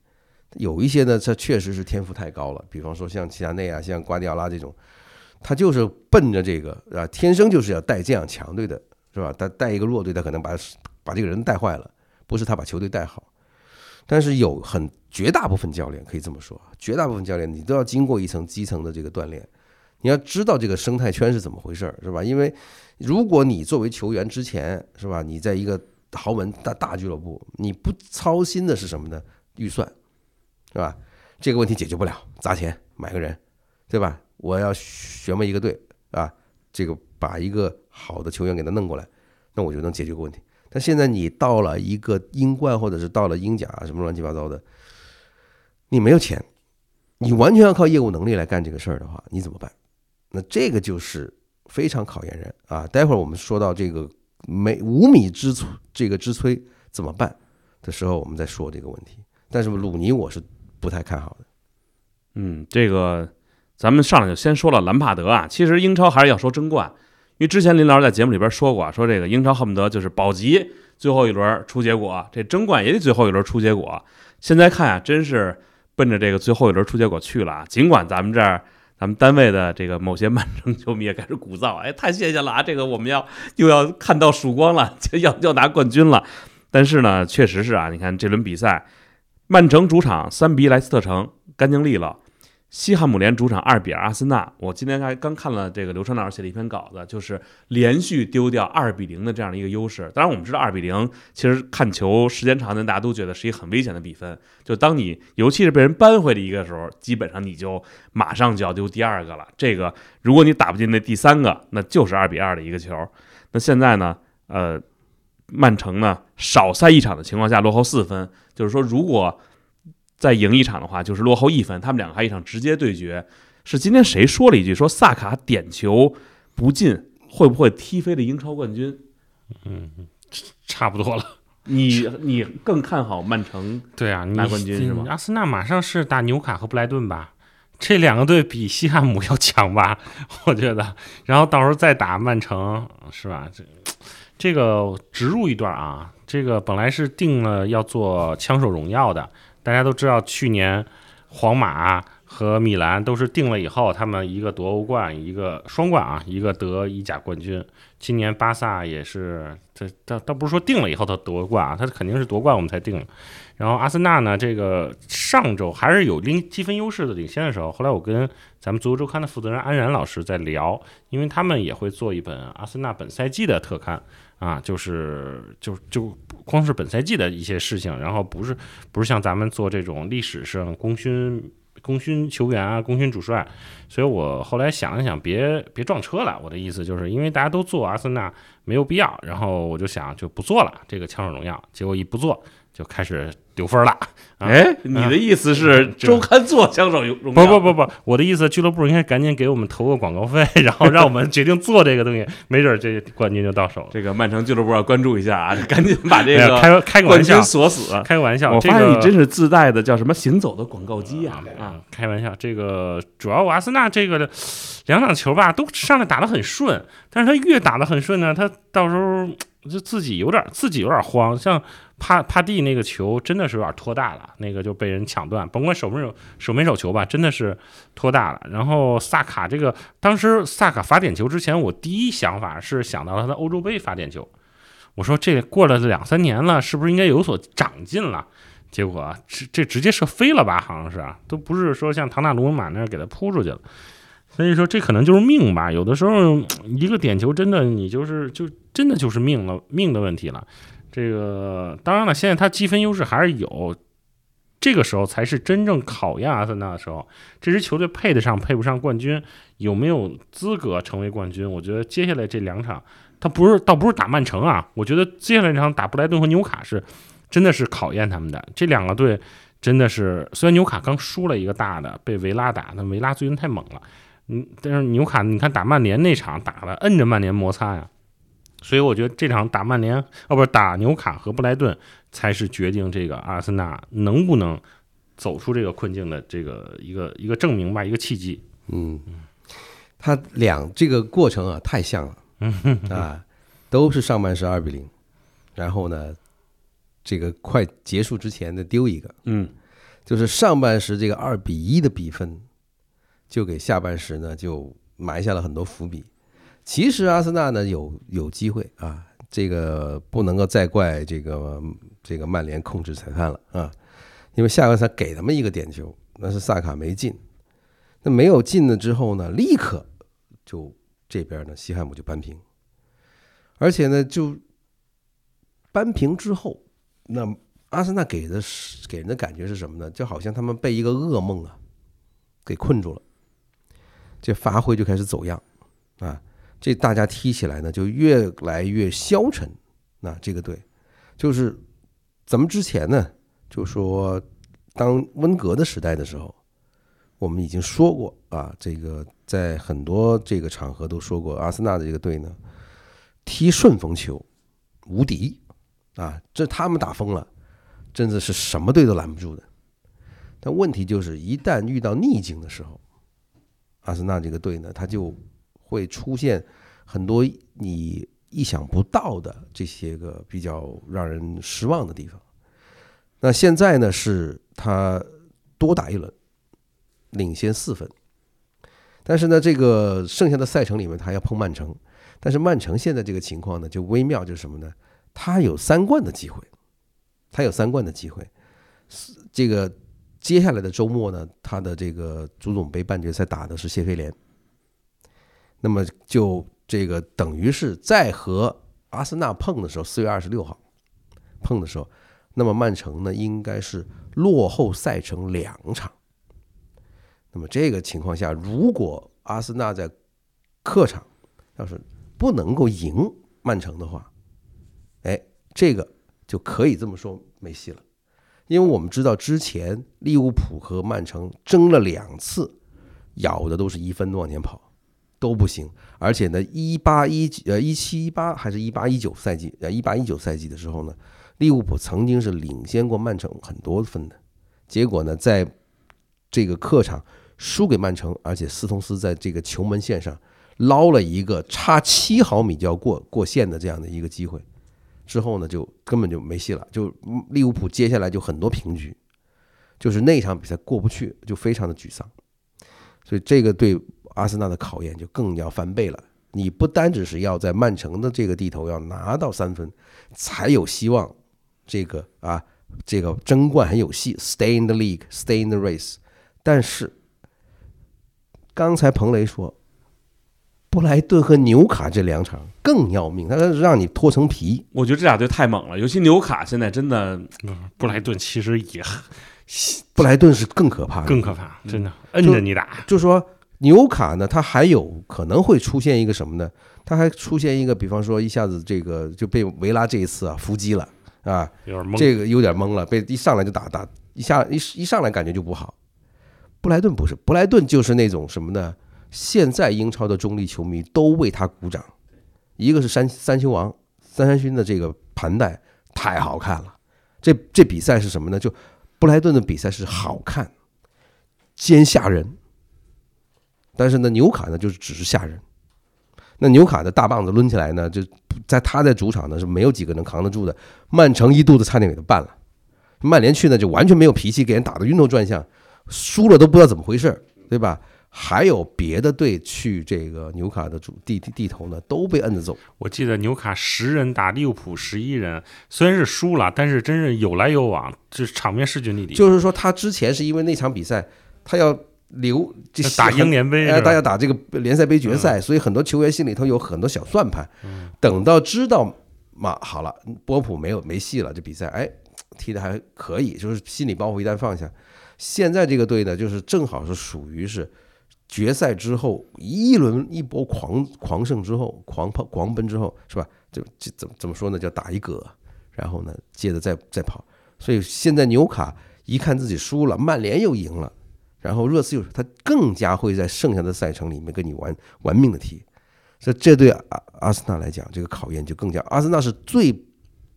有一些呢，他确实是天赋太高了，比方说像齐达内啊，像瓜迪奥拉这种，他就是奔着这个啊，天生就是要带这样强队的，是吧？他带一个弱队，他可能把把这个人带坏了，不是他把球队带好。但是有很绝大部分教练可以这么说，绝大部分教练你都要经过一层基层的这个锻炼，你要知道这个生态圈是怎么回事儿，是吧？因为如果你作为球员之前是吧，你在一个豪门大大俱乐部，你不操心的是什么呢？预算，是吧？这个问题解决不了，砸钱买个人，对吧？我要选么一个队啊，这个把一个好的球员给他弄过来，那我就能解决个问题。但现在你到了一个英冠，或者是到了英甲什么乱七八糟的，你没有钱，你完全要靠业务能力来干这个事儿的话，你怎么办？那这个就是非常考验人啊！待会儿我们说到这个没五米之粗这个之摧怎么办的时候，我们再说这个问题。但是鲁尼我是不太看好的。嗯，这个咱们上来就先说了兰帕德啊，其实英超还是要说争冠。因为之前林老师在节目里边说过，啊说这个英超恨不得就是保级最后一轮出结果，这争冠也得最后一轮出结果。现在看啊，真是奔着这个最后一轮出结果去了啊！尽管咱们这儿咱们单位的这个某些曼城球迷也开始鼓噪，哎，太谢谢了啊！这个我们要又要看到曙光了，就要要拿冠军了。但是呢，确实是啊，你看这轮比赛，曼城主场三比一莱斯特城干净利落。西汉姆联主场二比二阿森纳，我今天还刚看了这个刘川老师写的一篇稿子，就是连续丢掉二比零的这样的一个优势。当然，我们知道二比零其实看球时间长的大家都觉得是一个很危险的比分。就当你尤其是被人扳回的一个时候，基本上你就马上就要丢第二个了。这个如果你打不进那第三个，那就是二比二的一个球。那现在呢，呃，曼城呢少赛一场的情况下落后四分，就是说如果。再赢一场的话，就是落后一分。他们两个还一场直接对决。是今天谁说了一句说萨卡点球不进，会不会踢飞了英超冠军？嗯，差不多了。你你更看好曼城？对啊，拿冠军是吗？阿森纳马上是打纽卡和布莱顿吧？这两个队比西汉姆要强吧？我觉得，然后到时候再打曼城，是吧？这这个植入一段啊，这个本来是定了要做枪手荣耀的，大家都知道，去年皇马和米兰都是定了以后，他们一个夺欧冠，一个双冠啊，一个得意甲冠军。今年巴萨也是，这倒倒不是说定了以后他夺冠啊，他肯定是夺冠我们才定。然后阿森纳呢，这个上周还是有领积分优势的领先的时候，后来我跟咱们足球周刊的负责人安然老师在聊，因为他们也会做一本阿森纳本赛季的特刊啊，就是就就光是本赛季的一些事情，然后不是不是像咱们做这种历史上功勋功勋球员啊，功勋主帅，所以我后来想一想，别别撞车了。我的意思就是因为大家都做阿森纳没有必要，然后我就想就不做了这个枪手荣耀，结果一不做就开始。丢分了，哎，你的意思是 周刊做枪手荣耀？不不不不，我的意思，俱乐部应该赶紧给我们投个广告费，然后让我们决定做这个东西，没准这冠军就到手了。这个曼城俱乐部要关注一下啊，赶紧把这个开开个玩笑锁死，开个玩笑。我发现你真是自带的叫什么行走的广告机啊！啊，开玩笑，这个主要瓦森纳这个两场球吧，都上来打得很顺，但是他越打得很顺呢，他到时候就自己有点自己有点慌，像。帕帕蒂那个球真的是有点拖大了，那个就被人抢断，甭管守没守守没守球吧，真的是拖大了。然后萨卡这个，当时萨卡罚点球之前，我第一想法是想到他的欧洲杯罚点球，我说这过了两三年了，是不是应该有所长进了？结果这这直接射飞了吧？好像是啊，都不是说像唐纳鲁马那样给他扑出去了。所以说这可能就是命吧，有的时候一个点球真的你就是就真的就是命了命的问题了。这个当然了，现在他积分优势还是有，这个时候才是真正考验阿森纳的时候。这支球队配得上配不上冠军，有没有资格成为冠军？我觉得接下来这两场，他不是倒不是打曼城啊，我觉得接下来这场打布莱顿和纽卡是真的是考验他们的。这两个队真的是，虽然纽卡刚输了一个大的，被维拉打，那维拉最近太猛了，嗯，但是纽卡你看打曼联那场打了摁着曼联摩擦呀。所以我觉得这场打曼联，哦，不是打纽卡和布莱顿，才是决定这个阿森纳能不能走出这个困境的这个一个一个证明吧，一个契机。嗯，他两这个过程啊，太像了，嗯啊，都是上半时二比零，然后呢，这个快结束之前的丢一个，嗯，就是上半时这个二比一的比分，就给下半时呢就埋下了很多伏笔。其实阿森纳呢有有机会啊，这个不能够再怪这个这个曼联控制裁判了啊，因为下半场给他们一个点球，那是萨卡没进，那没有进了之后呢，立刻就这边呢西汉姆就扳平，而且呢就扳平之后，那阿森纳给的是给人的感觉是什么呢？就好像他们被一个噩梦啊给困住了，这发挥就开始走样啊。这大家踢起来呢，就越来越消沉。那这个队，就是咱们之前呢，就说当温格的时代的时候，我们已经说过啊，这个在很多这个场合都说过，阿森纳的这个队呢，踢顺风球无敌啊，这他们打疯了，真的是什么队都拦不住的。但问题就是，一旦遇到逆境的时候，阿森纳这个队呢，他就。会出现很多你意想不到的这些个比较让人失望的地方。那现在呢，是他多打一轮，领先四分。但是呢，这个剩下的赛程里面，他要碰曼城。但是曼城现在这个情况呢，就微妙，就是什么呢？他有三冠的机会，他有三冠的机会。这个接下来的周末呢，他的这个足总杯半决赛打的是谢菲联。那么就这个等于是在和阿森纳碰的时候，四月二十六号碰的时候，那么曼城呢应该是落后赛程两场。那么这个情况下，如果阿森纳在客场要是不能够赢曼城的话，哎，这个就可以这么说没戏了，因为我们知道之前利物浦和曼城争了两次，咬的都是一分往前跑。都不行，而且呢，一八一呃一七一八还是一八一九赛季呃一八一九赛季的时候呢，利物浦曾经是领先过曼城很多分的，结果呢，在这个客场输给曼城，而且斯通斯在这个球门线上捞了一个差七毫米就要过过线的这样的一个机会，之后呢就根本就没戏了，就利物浦接下来就很多平局，就是那场比赛过不去，就非常的沮丧，所以这个对阿森纳的考验就更要翻倍了。你不单只是要在曼城的这个地头要拿到三分，才有希望，这个啊，这个争冠很有戏，stay in the league，stay in the race。但是刚才彭雷说，布莱顿和纽卡这两场更要命，他是让你脱层皮。我觉得这俩队太猛了，尤其纽卡现在真的布莱顿其实也布莱顿是更可怕的，更可怕，真的摁着你打。就是说纽卡呢，他还有可能会出现一个什么呢？他还出现一个，比方说一下子这个就被维拉这一次啊伏击了啊，有点懵。这个有点懵了，被一上来就打打一下一一上来感觉就不好。布莱顿不是，布莱顿就是那种什么呢？现在英超的中立球迷都为他鼓掌，一个是三三星王三山勋的这个盘带太好看了，这这比赛是什么呢？就布莱顿的比赛是好看兼吓人，但是呢纽卡呢就是只是吓人。那纽卡的大棒子抡起来呢，就在他在主场呢是没有几个能扛得住的。曼城一肚子差点给他办了，曼联去呢就完全没有脾气，给人打得晕头转向。输了都不知道怎么回事，对吧？还有别的队去这个纽卡的主地地地头呢，都被摁着走。我记得纽卡十人打利物浦十一人，虽然是输了，但是真是有来有往，这场面势均力敌。就是说，他之前是因为那场比赛，他要留打英联杯，大家打这个联赛杯决赛，所以很多球员心里头有很多小算盘。等到知道嘛，好了，波普没有没戏了，这比赛哎踢的还可以，就是心理包袱一旦放下。现在这个队呢，就是正好是属于是决赛之后一轮一波狂狂胜之后，狂跑狂奔之后，是吧？就这怎么怎么说呢？叫打一个，然后呢，接着再再跑。所以现在纽卡一看自己输了，曼联又赢了，然后热刺又他更加会在剩下的赛程里面跟你玩玩命的踢。所以这对阿阿森纳来讲，这个考验就更加。阿森纳是最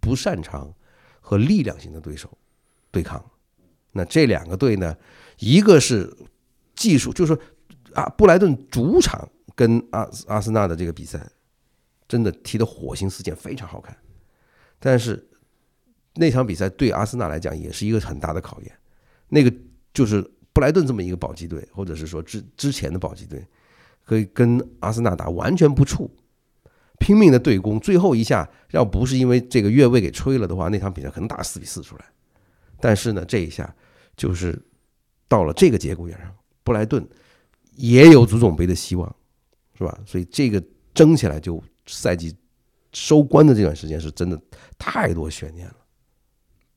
不擅长和力量型的对手对抗。那这两个队呢，一个是技术，就是说啊，布莱顿主场跟阿阿森纳的这个比赛，真的踢的火星四溅，非常好看。但是那场比赛对阿森纳来讲也是一个很大的考验。那个就是布莱顿这么一个保级队，或者是说之之前的保级队，可以跟阿森纳打完全不怵，拼命的对攻，最后一下要不是因为这个越位给吹了的话，那场比赛可能打四比四出来。但是呢，这一下。就是到了这个节骨眼上，布莱顿也有足总杯的希望，是吧？所以这个争起来，就赛季收官的这段时间，是真的太多悬念了。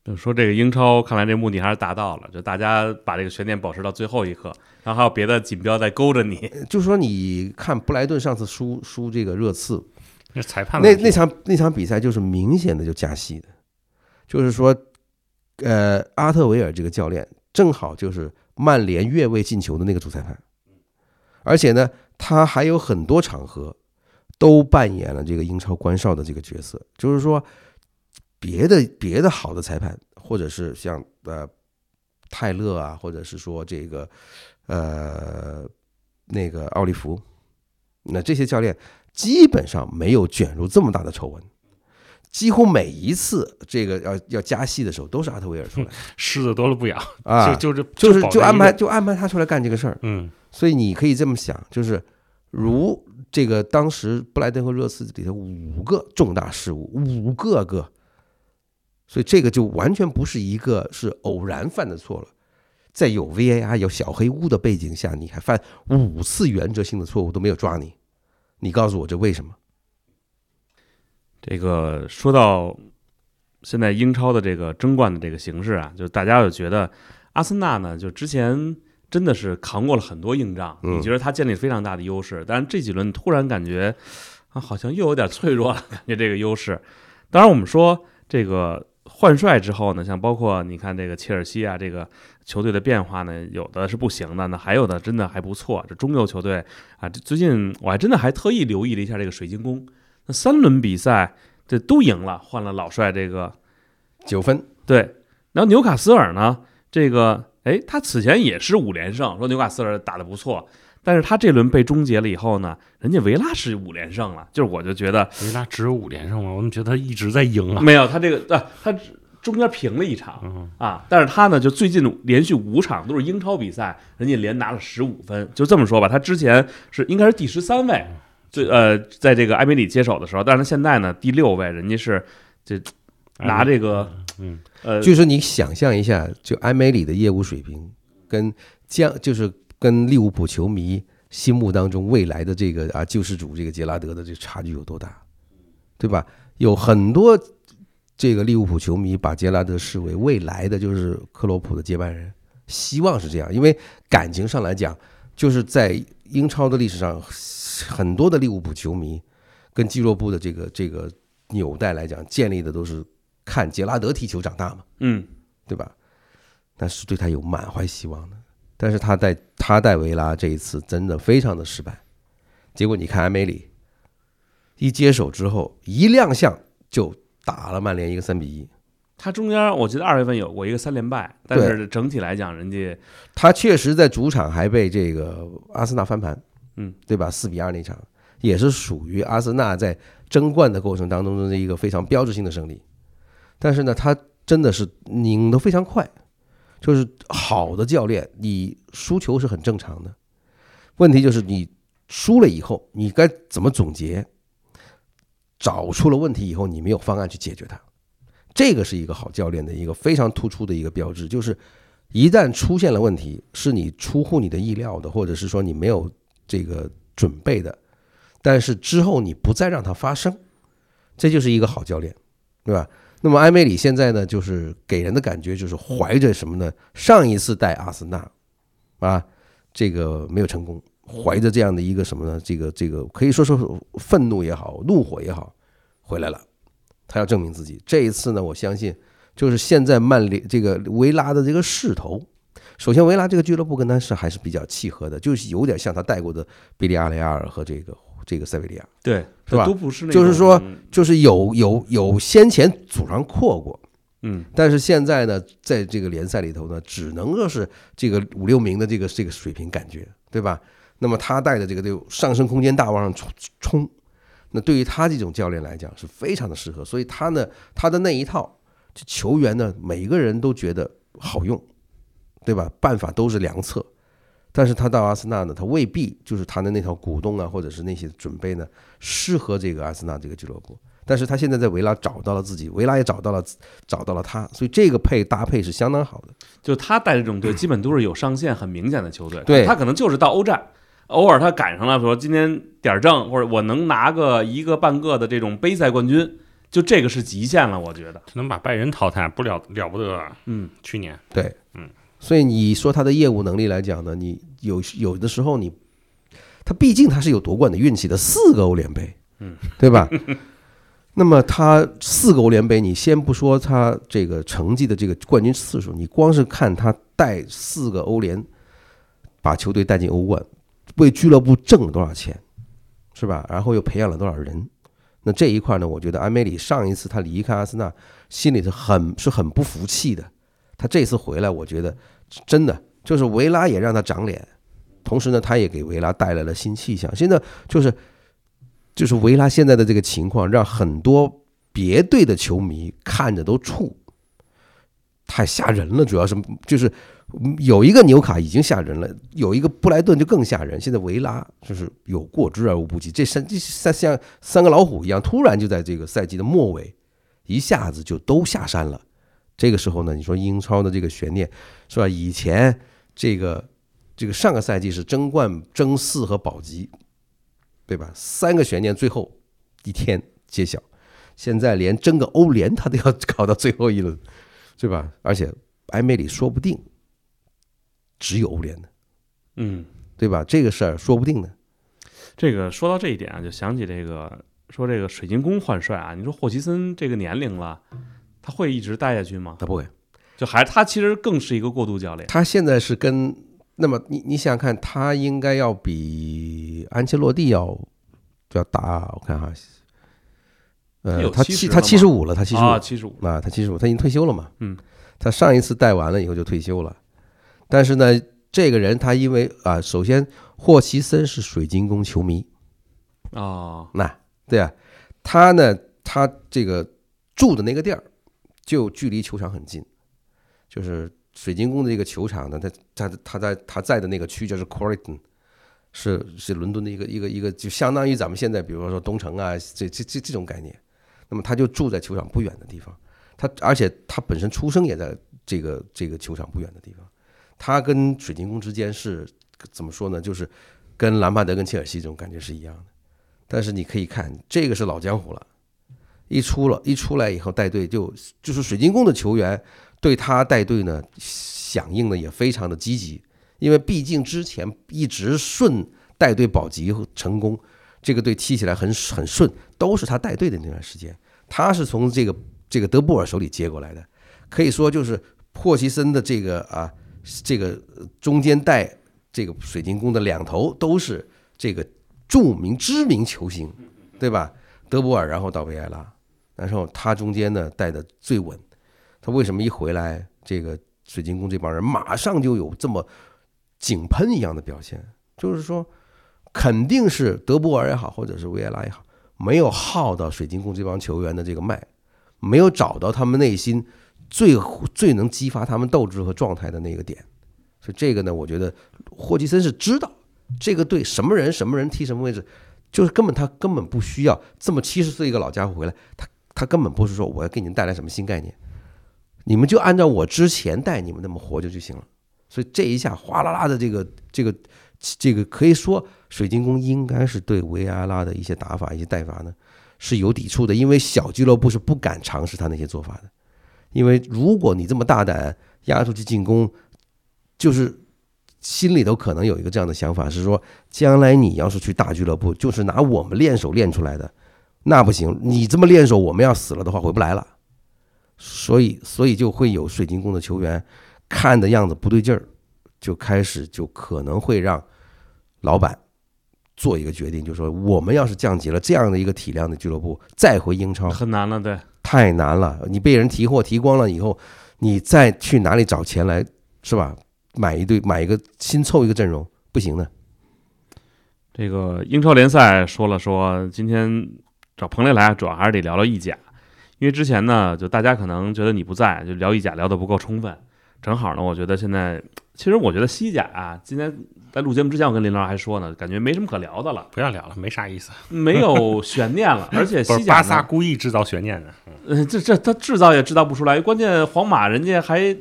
就说这个英超，看来这目的还是达到了，就大家把这个悬念保持到最后一刻，然后还有别的锦标在勾着你。就说，你看布莱顿上次输输这个热刺，那裁判那那场那场比赛就是明显的就加戏的，就是说。呃，阿特维尔这个教练正好就是曼联越位进球的那个主裁判，而且呢，他还有很多场合都扮演了这个英超官哨的这个角色。就是说，别的别的好的裁判，或者是像呃泰勒啊，或者是说这个呃那个奥利弗，那这些教练基本上没有卷入这么大的丑闻。几乎每一次这个要要加戏的时候，都是阿特维尔出来，狮子多了不痒啊，就就就是就安排就安排他出来干这个事儿。嗯，所以你可以这么想，就是如这个当时布莱登和热刺里头五个重大失误，五个个，所以这个就完全不是一个是偶然犯的错了，在有 VAR 有小黑屋的背景下，你还犯五次原则性的错误都没有抓你，你告诉我这为什么？这个说到现在英超的这个争冠的这个形势啊，就大家就觉得阿森纳呢，就之前真的是扛过了很多硬仗，你觉得他建立非常大的优势，但是这几轮突然感觉啊，好像又有点脆弱了，感觉这个优势。当然，我们说这个换帅之后呢，像包括你看这个切尔西啊，这个球队的变化呢，有的是不行的，那还有的真的还不错。这中游球队啊，最近我还真的还特意留意了一下这个水晶宫。那三轮比赛这都赢了，换了老帅这个九分。对，然后纽卡斯尔呢，这个哎，他此前也是五连胜，说纽卡斯尔打得不错，但是他这轮被终结了以后呢，人家维拉是五连胜了，就是我就觉得维拉只有五连胜吗？我怎么觉得他一直在赢啊？没有他这个啊，他只中间平了一场嗯，啊，但是他呢就最近连续五场都是英超比赛，人家连拿了十五分，就这么说吧，他之前是应该是第十三位，最呃在这个埃梅里接手的时候，但是他现在呢第六位，人家是这拿这个嗯，呃就是你想象一下，就埃梅里的业务水平跟将就是跟利物浦球迷心目当中未来的这个啊救世主这个杰拉德的这差距有多大，对吧？有很多这个利物浦球迷把杰拉德视为未来的就是克洛普的接班人，希望是这样，因为感情上来讲，就是在英超的历史上，很多的利物浦球迷跟俱乐部的这个这个纽带来讲，建立的都是看杰拉德踢球长大嘛。嗯对吧？但是对他有满怀希望的。但是他带他带维拉这一次真的非常的失败，结果你看埃梅里一接手之后，一亮相就打了曼联一个三比一。他中间我记得二月份有过一个三连败，但是整体来讲，人家他确实在主场还被这个阿森纳翻盘，嗯，对吧？四比二那场也是属于阿森纳在争冠的过程当中的一个非常标志性的胜利。但是呢，他真的是拧得非常快，就是好的教练，你输球是很正常的，问题就是你输了以后，你该怎么总结？找出了问题以后，你没有方案去解决它，这个是一个好教练的一个非常突出的一个标志，就是一旦出现了问题，是你出乎你的意料的，或者是说你没有这个准备的，但是之后你不再让它发生，这就是一个好教练，对吧？那么埃梅里现在呢，就是给人的感觉就是怀着什么呢？上一次带阿森纳啊，这个没有成功，怀着这样的一个什么呢？这个这个可以说是愤怒也好，怒火也好，回来了。他要证明自己。这一次呢，我相信就是现在曼联这个维拉的这个势头。首先，维拉这个俱乐部跟他是还是比较契合的，就是有点像他带过的比利亚雷亚尔和这个这个塞维利亚。对是吧都不是那就是说就是有有有先前祖上扩过，嗯但是现在呢，在这个联赛里头呢，只能够是这个五六名的这个这个水平感觉，对吧？那么他带的这个队伍上升空间大往上冲冲，那对于他这种教练来讲是非常的适合，所以他呢，他的那一套这球员呢，每一个人都觉得好用，对吧？办法都是良策。但是他到阿森纳呢，他未必就是他的那套股东啊，或者是那些准备呢，适合这个阿森纳这个俱乐部。但是他现在在维拉找到了自己，维拉也找到了找到了他，所以这个配搭配是相当好的。就他带的这种队，基本都是有上限很明显的球队。对他可能就是到欧战，偶尔他赶上了说今天点儿正，或者我能拿个一个半个的这种杯赛冠军，就这个是极限了，我觉得。能把拜仁淘汰，不了了不得。嗯，去年对，嗯，所以你说他的业务能力来讲呢，你有有的时候你，他毕竟他是有夺冠的运气的，四个欧联杯，嗯，对吧？那么他四个欧联杯，你先不说他这个成绩的这个冠军次数，你光是看他带四个欧联，把球队带进欧冠，为俱乐部挣了多少钱，是吧？然后又培养了多少人？那这一块呢，我觉得安梅里上一次他离开阿森纳，心里是很是很不服气的。他这次回来，我觉得真的就是维拉也让他长脸，同时呢，他也给维拉带来了新气象。现在就是就是维拉现在的这个情况，让很多别队的球迷看着都怵，太吓人了。主要是就是有一个纽卡已经吓人了，有一个布莱顿就更吓人。现在维拉就是有过之而无不及，这三这三像三个老虎一样，突然就在这个赛季的末尾，一下子就都下山了。这个时候呢，你说英超的这个悬念是吧？以前这个这个上个赛季是争冠、争四和保级，对吧？三个悬念最后一天揭晓。现在连争个欧联他都要搞到最后一轮，对吧？而且埃梅里说不定只有欧联呢，嗯，对吧？这个事儿说不定呢。这个说到这一点啊，就想起这个说这个水晶宫换帅啊，你说霍奇森这个年龄了，他会一直待下去吗？他不会，就还他其实更是一个过渡教练。他现在是跟那么你你想想看，他应该要比安切洛蒂要要大，我看哈，呃，他七他七十五了，他七十五啊，七十五。啊，他七十五，他已经退休了嘛。嗯，他上一次带完了以后就退休了。但是呢，这个人他因为啊，首先霍奇森是水晶宫球迷，啊，那对啊，他呢，他这个住的那个地儿就距离球场很近，就是水晶宫的这个球场呢，他他他在他在的那个区就是 Coryton 是是伦敦的一个一个一个，就相当于咱们现在比如说东城啊，这这这这种概念。那么他就住在球场不远的地方，他而且他本身出生也在这个这个球场不远的地方，他跟水晶宫之间是怎么说呢？就是跟兰帕德跟切尔西这种感觉是一样的。但是你可以看，这个是老江湖了，一出了，一出来以后带队就就是水晶宫的球员对他带队呢响应的也非常的积极，因为毕竟之前一直顺带队保级成功。这个队踢起来很很顺，都是他带队的那段时间，他是从这个这个德布尔手里接过来的，可以说就是霍奇森的这个啊，这个中间带这个水晶宫的两头都是这个著名知名球星，对吧？德布尔，然后到维埃拉，然后他中间呢带的最稳，他为什么一回来，这个水晶宫这帮人马上就有这么井喷一样的表现？就是说。肯定是德布尔也好，或者是维埃拉也好，没有耗到水晶宫这帮球员的这个脉，没有找到他们内心最最能激发他们斗志和状态的那个点。所以这个呢，我觉得霍奇森是知道这个队什么人什么人踢什么位置，就是根本他根本不需要这么七十岁一个老家伙回来，他他根本不是说我要给你们带来什么新概念，你们就按照我之前带你们那么活着就行了。所以这一下哗啦啦的这个这个。这个可以说，水晶宫应该是对维埃拉的一些打法、一些带法呢是有抵触的，因为小俱乐部是不敢尝试他那些做法的。因为如果你这么大胆压出去进攻，就是心里头可能有一个这样的想法，是说将来你要是去大俱乐部，就是拿我们练手练出来的，那不行。你这么练手，我们要死了的话回不来了。所以，所以就会有水晶宫的球员看的样子不对劲儿。就开始就可能会让老板做一个决定，就是说我们要是降级了这样的一个体量的俱乐部，再回英超很难了，对，太难了。你被人提货提光了以后，你再去哪里找钱来，是吧？买一队买一个新凑一个阵容，不行的。这个英超联赛说了说，今天找彭雷来，主要还是得聊聊意甲，因为之前呢，就大家可能觉得你不在，就聊意甲聊得不够充分。正好呢，我觉得现在。其实我觉得西甲啊，今天在录节目之前，我跟林老师还说呢，感觉没什么可聊的了，不要聊了，没啥意思，没有悬念了。而且 西甲巴萨故意制造悬念的，嗯，这这他制造也制造不出来。关键皇马人家还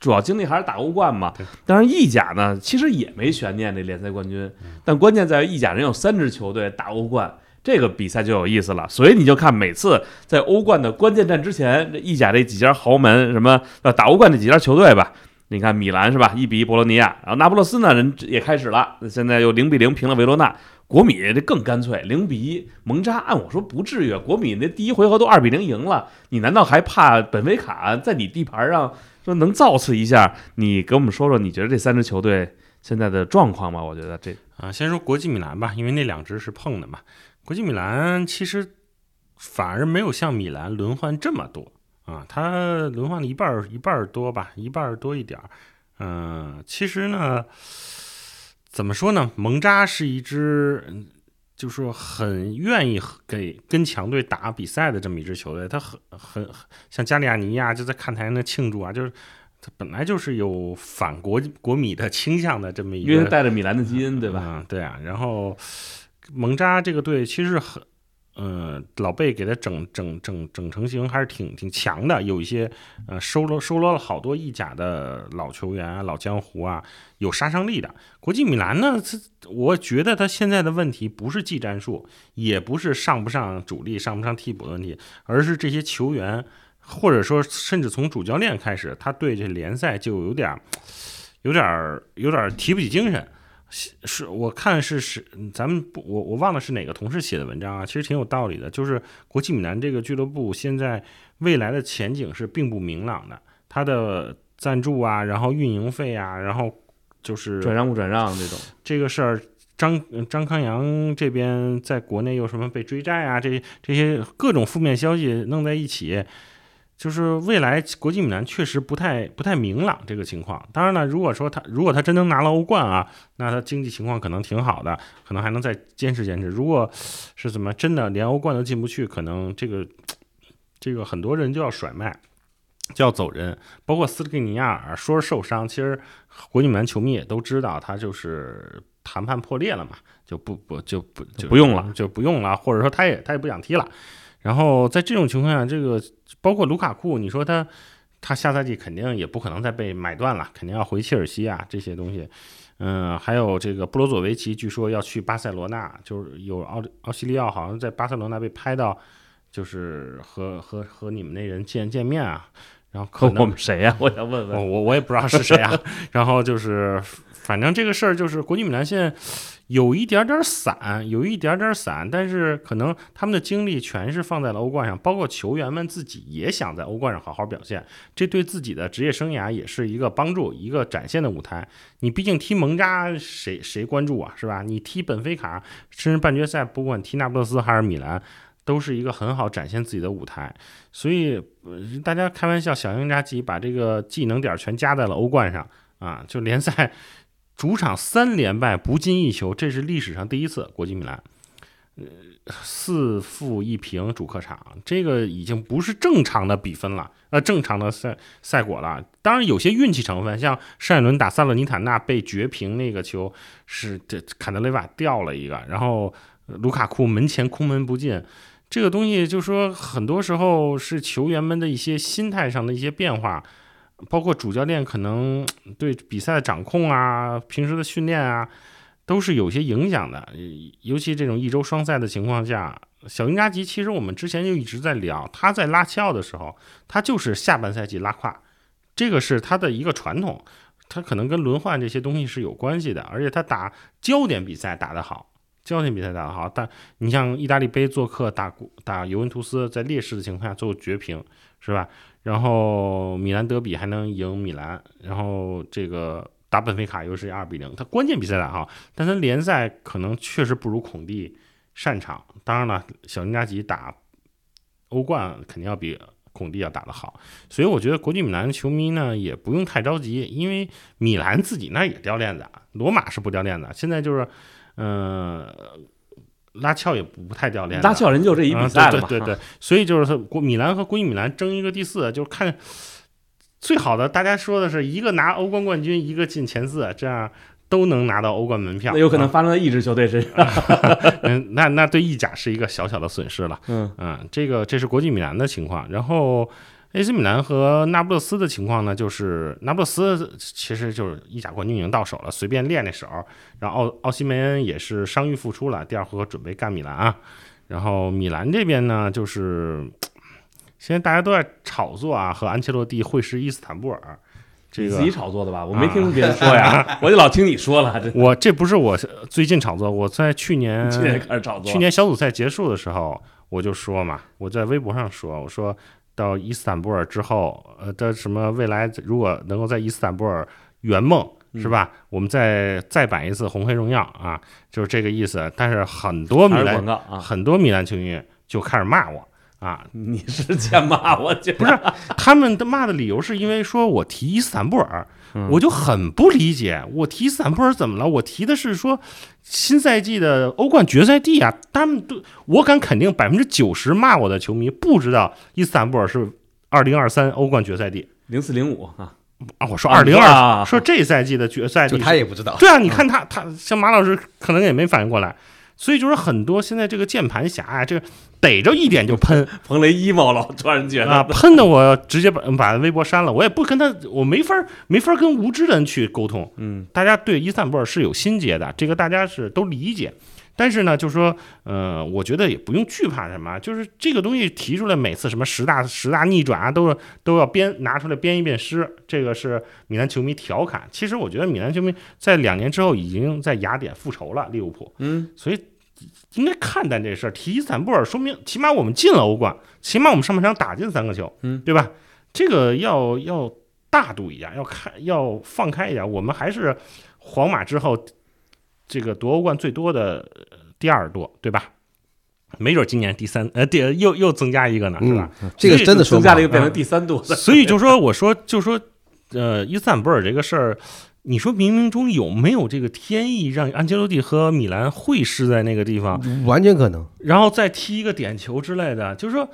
主要精力还是打欧冠嘛。当然意甲呢，其实也没悬念这联赛冠军。但关键在于意甲人有三支球队打欧冠，这个比赛就有意思了。所以你就看每次在欧冠的关键战之前，这意甲这几家豪门什么呃打欧冠这几家球队吧。你看米兰是吧？一比一博罗尼亚，然后那不勒斯呢人也开始了，现在又零比零平了维罗纳。国米这更干脆，零比一蒙扎。按我说不至于，国米那第一回合都二比零赢了，你难道还怕本菲卡在你地盘上说能造次一下？你给我们说说，你觉得这三支球队现在的状况吧？我觉得这啊，先说国际米兰吧，因为那两支是碰的嘛。国际米兰其实反而没有像米兰轮换这么多。啊，他轮换了一半儿一半儿多吧，一半儿多一点儿。嗯，其实呢，怎么说呢？蒙扎是一支，就是说很愿意给跟强队打比赛的这么一支球队。他很很像加利亚尼亚就在看台那庆祝啊，就是他本来就是有反国国米的倾向的这么一个，因为带着米兰的基因，对吧？嗯，对啊。然后蒙扎这个队其实很。嗯，老贝给他整整整整成型还是挺挺强的，有一些呃收罗收罗了好多意甲的老球员啊、老江湖啊，有杀伤力的。国际米兰呢，我觉得他现在的问题不是技战术，也不是上不上主力、上不上替补的问题，而是这些球员，或者说甚至从主教练开始，他对这联赛就有点有点有点提不起精神。是，我看是是，咱们不，我我忘了是哪个同事写的文章啊，其实挺有道理的。就是国际米兰这个俱乐部现在未来的前景是并不明朗的，它的赞助啊，然后运营费啊，然后就是转让不转让这种这个事儿，张张康阳这边在国内又什么被追债啊，这这些各种负面消息弄在一起，就是未来国际米兰确实不太不太明朗这个情况。当然了，如果说他如果他真能拿了欧冠啊，那他经济情况可能挺好的，可能还能再坚持坚持。如果是怎么真的连欧冠都进不去，可能这个这个很多人就要甩卖，就要走人。包括斯克尼亚尔说是受伤，其实国际米兰球迷也都知道，他就是谈判破裂了嘛，就不不就不就不用了，就不用了，或者说他也他也不想踢了。然后在这种情况下，这个包括卢卡库，你说他他下赛季肯定也不可能再被买断了，肯定要回切尔西啊这些东西。嗯，还有这个布罗佐维奇，据说要去巴塞罗那，就是有奥奥西利奥好像在巴塞罗那被拍到，就是和和和你们那人见见面啊。然后可能我们谁呀？我想问问，我我也不知道是谁啊。然后就是反正这个事儿就是国际米兰现在。有一点点散，有一点点散，但是可能他们的精力全是放在了欧冠上，包括球员们自己也想在欧冠上好好表现，这对自己的职业生涯也是一个帮助，一个展现的舞台。你毕竟踢蒙扎，谁谁关注啊，是吧？你踢本菲卡，甚至半决赛，不管踢那不勒斯还是米兰，都是一个很好展现自己的舞台。所以大家开玩笑，小鹰扎吉把这个技能点全加在了欧冠上啊，就联赛。主场三连败不进一球，这是历史上第一次。国际米兰，呃，四负一平主客场，这个已经不是正常的比分了，呃，正常的赛赛果了。当然有些运气成分，像上一轮打萨勒尼塔纳被绝平那个球是这坎德雷瓦掉了一个，然后卢卡库门前空门不进，这个东西就说很多时候是球员们的一些心态上的一些变化。包括主教练可能对比赛的掌控啊，平时的训练啊，都是有些影响的。尤其这种一周双赛的情况下，小因扎吉其实我们之前就一直在聊，他在拉齐奥的时候，他就是下半赛季拉胯，这个是他的一个传统，他可能跟轮换这些东西是有关系的。而且他打焦点比赛打得好，焦点比赛打得好，但你像意大利杯做客打打尤文图斯，在劣势的情况下最后绝平，是吧？然后米兰德比还能赢米兰，然后这个打本菲卡又是二比零，他关键比赛打好，但他联赛可能确实不如孔蒂擅长。当然了，小林加吉打欧冠肯定要比孔蒂要打得好，所以我觉得国际米兰球迷呢也不用太着急，因为米兰自己那也掉链子，罗马是不掉链子，现在就是嗯。拉翘也不太掉链子，拉乔人就这一比赛了嘛，对对对，所以就是他国米兰和国际米兰争一个第四，就是看最好的。大家说的是一个拿欧冠冠军，一个进前四，这样都能拿到欧冠门票。那有可能发生在一支球队身上，嗯，那那对意甲是一个小小的损失了。嗯嗯，这个这是国际米兰的情况，然后。AC 米兰和那不勒斯的情况呢，就是那不勒斯其实就是意甲冠军已经到手了，随便练练手。然后奥奥西梅恩也是伤愈复出了，第二回合准备干米兰啊。然后米兰这边呢，就是 现在大家都在炒作啊，和安切洛蒂会师伊斯坦布尔。这个自己炒作的吧？我没听别人说呀，我就老听你说了。这我这不是我最近炒作，我在去年去年开始炒作，去年小组赛结束的时候我就说嘛，我在微博上说，我说。到伊斯坦布尔之后，呃的什么未来如果能够在伊斯坦布尔圆梦是吧？我们再再版一次红黑荣耀啊，就是这个意思。但是很多米兰很多米兰球迷就开始骂我啊，你是在骂我？不是，他们的骂的理由是因为说我提伊斯坦布尔。我就很不理解，我提斯坦布尔怎么了？我提的是说新赛季的欧冠决赛地啊！他们都，我敢肯定百分之九十骂我的球迷不知道伊斯坦布尔是二零二三欧冠决赛地，零四零五啊啊！我说二零二，说这赛季的决赛地，他也不知道。对啊，你看他他像马老师可能也没反应过来。所以就是很多现在这个键盘侠啊，这个逮着一点就 喷，彭雷 emo 了，突然觉得啊，喷的我直接把把微博删了，我也不跟他，我没法没法跟无知的人去沟通。嗯，大家对伊斯坦布尔是有心结的，这个大家是都理解。但是呢，就是说，呃，我觉得也不用惧怕什么，就是这个东西提出来，每次什么十大十大逆转啊，都是都要编拿出来编一遍诗。这个是米兰球迷调侃。其实我觉得米兰球迷在两年之后已经在雅典复仇了利物浦。嗯，所以应该看淡这事儿。提伊斯坦布尔，说明起码我们进了欧冠，起码我们上半场打进三个球，嗯，对吧？这个要要大度一点，要看要放开一点。我们还是皇马之后。这个夺欧冠最多的第二多，对吧？没准今年第三呃第又又增加一个呢，是吧？嗯，这个真的说增加了一个变成第三度的，所以就说我说就说呃伊斯坦布尔这个事儿。你说冥冥中有没有这个天意，让安切洛蒂和米兰会师在那个地方，完全可能。然后再踢一个点球之类的？就是说，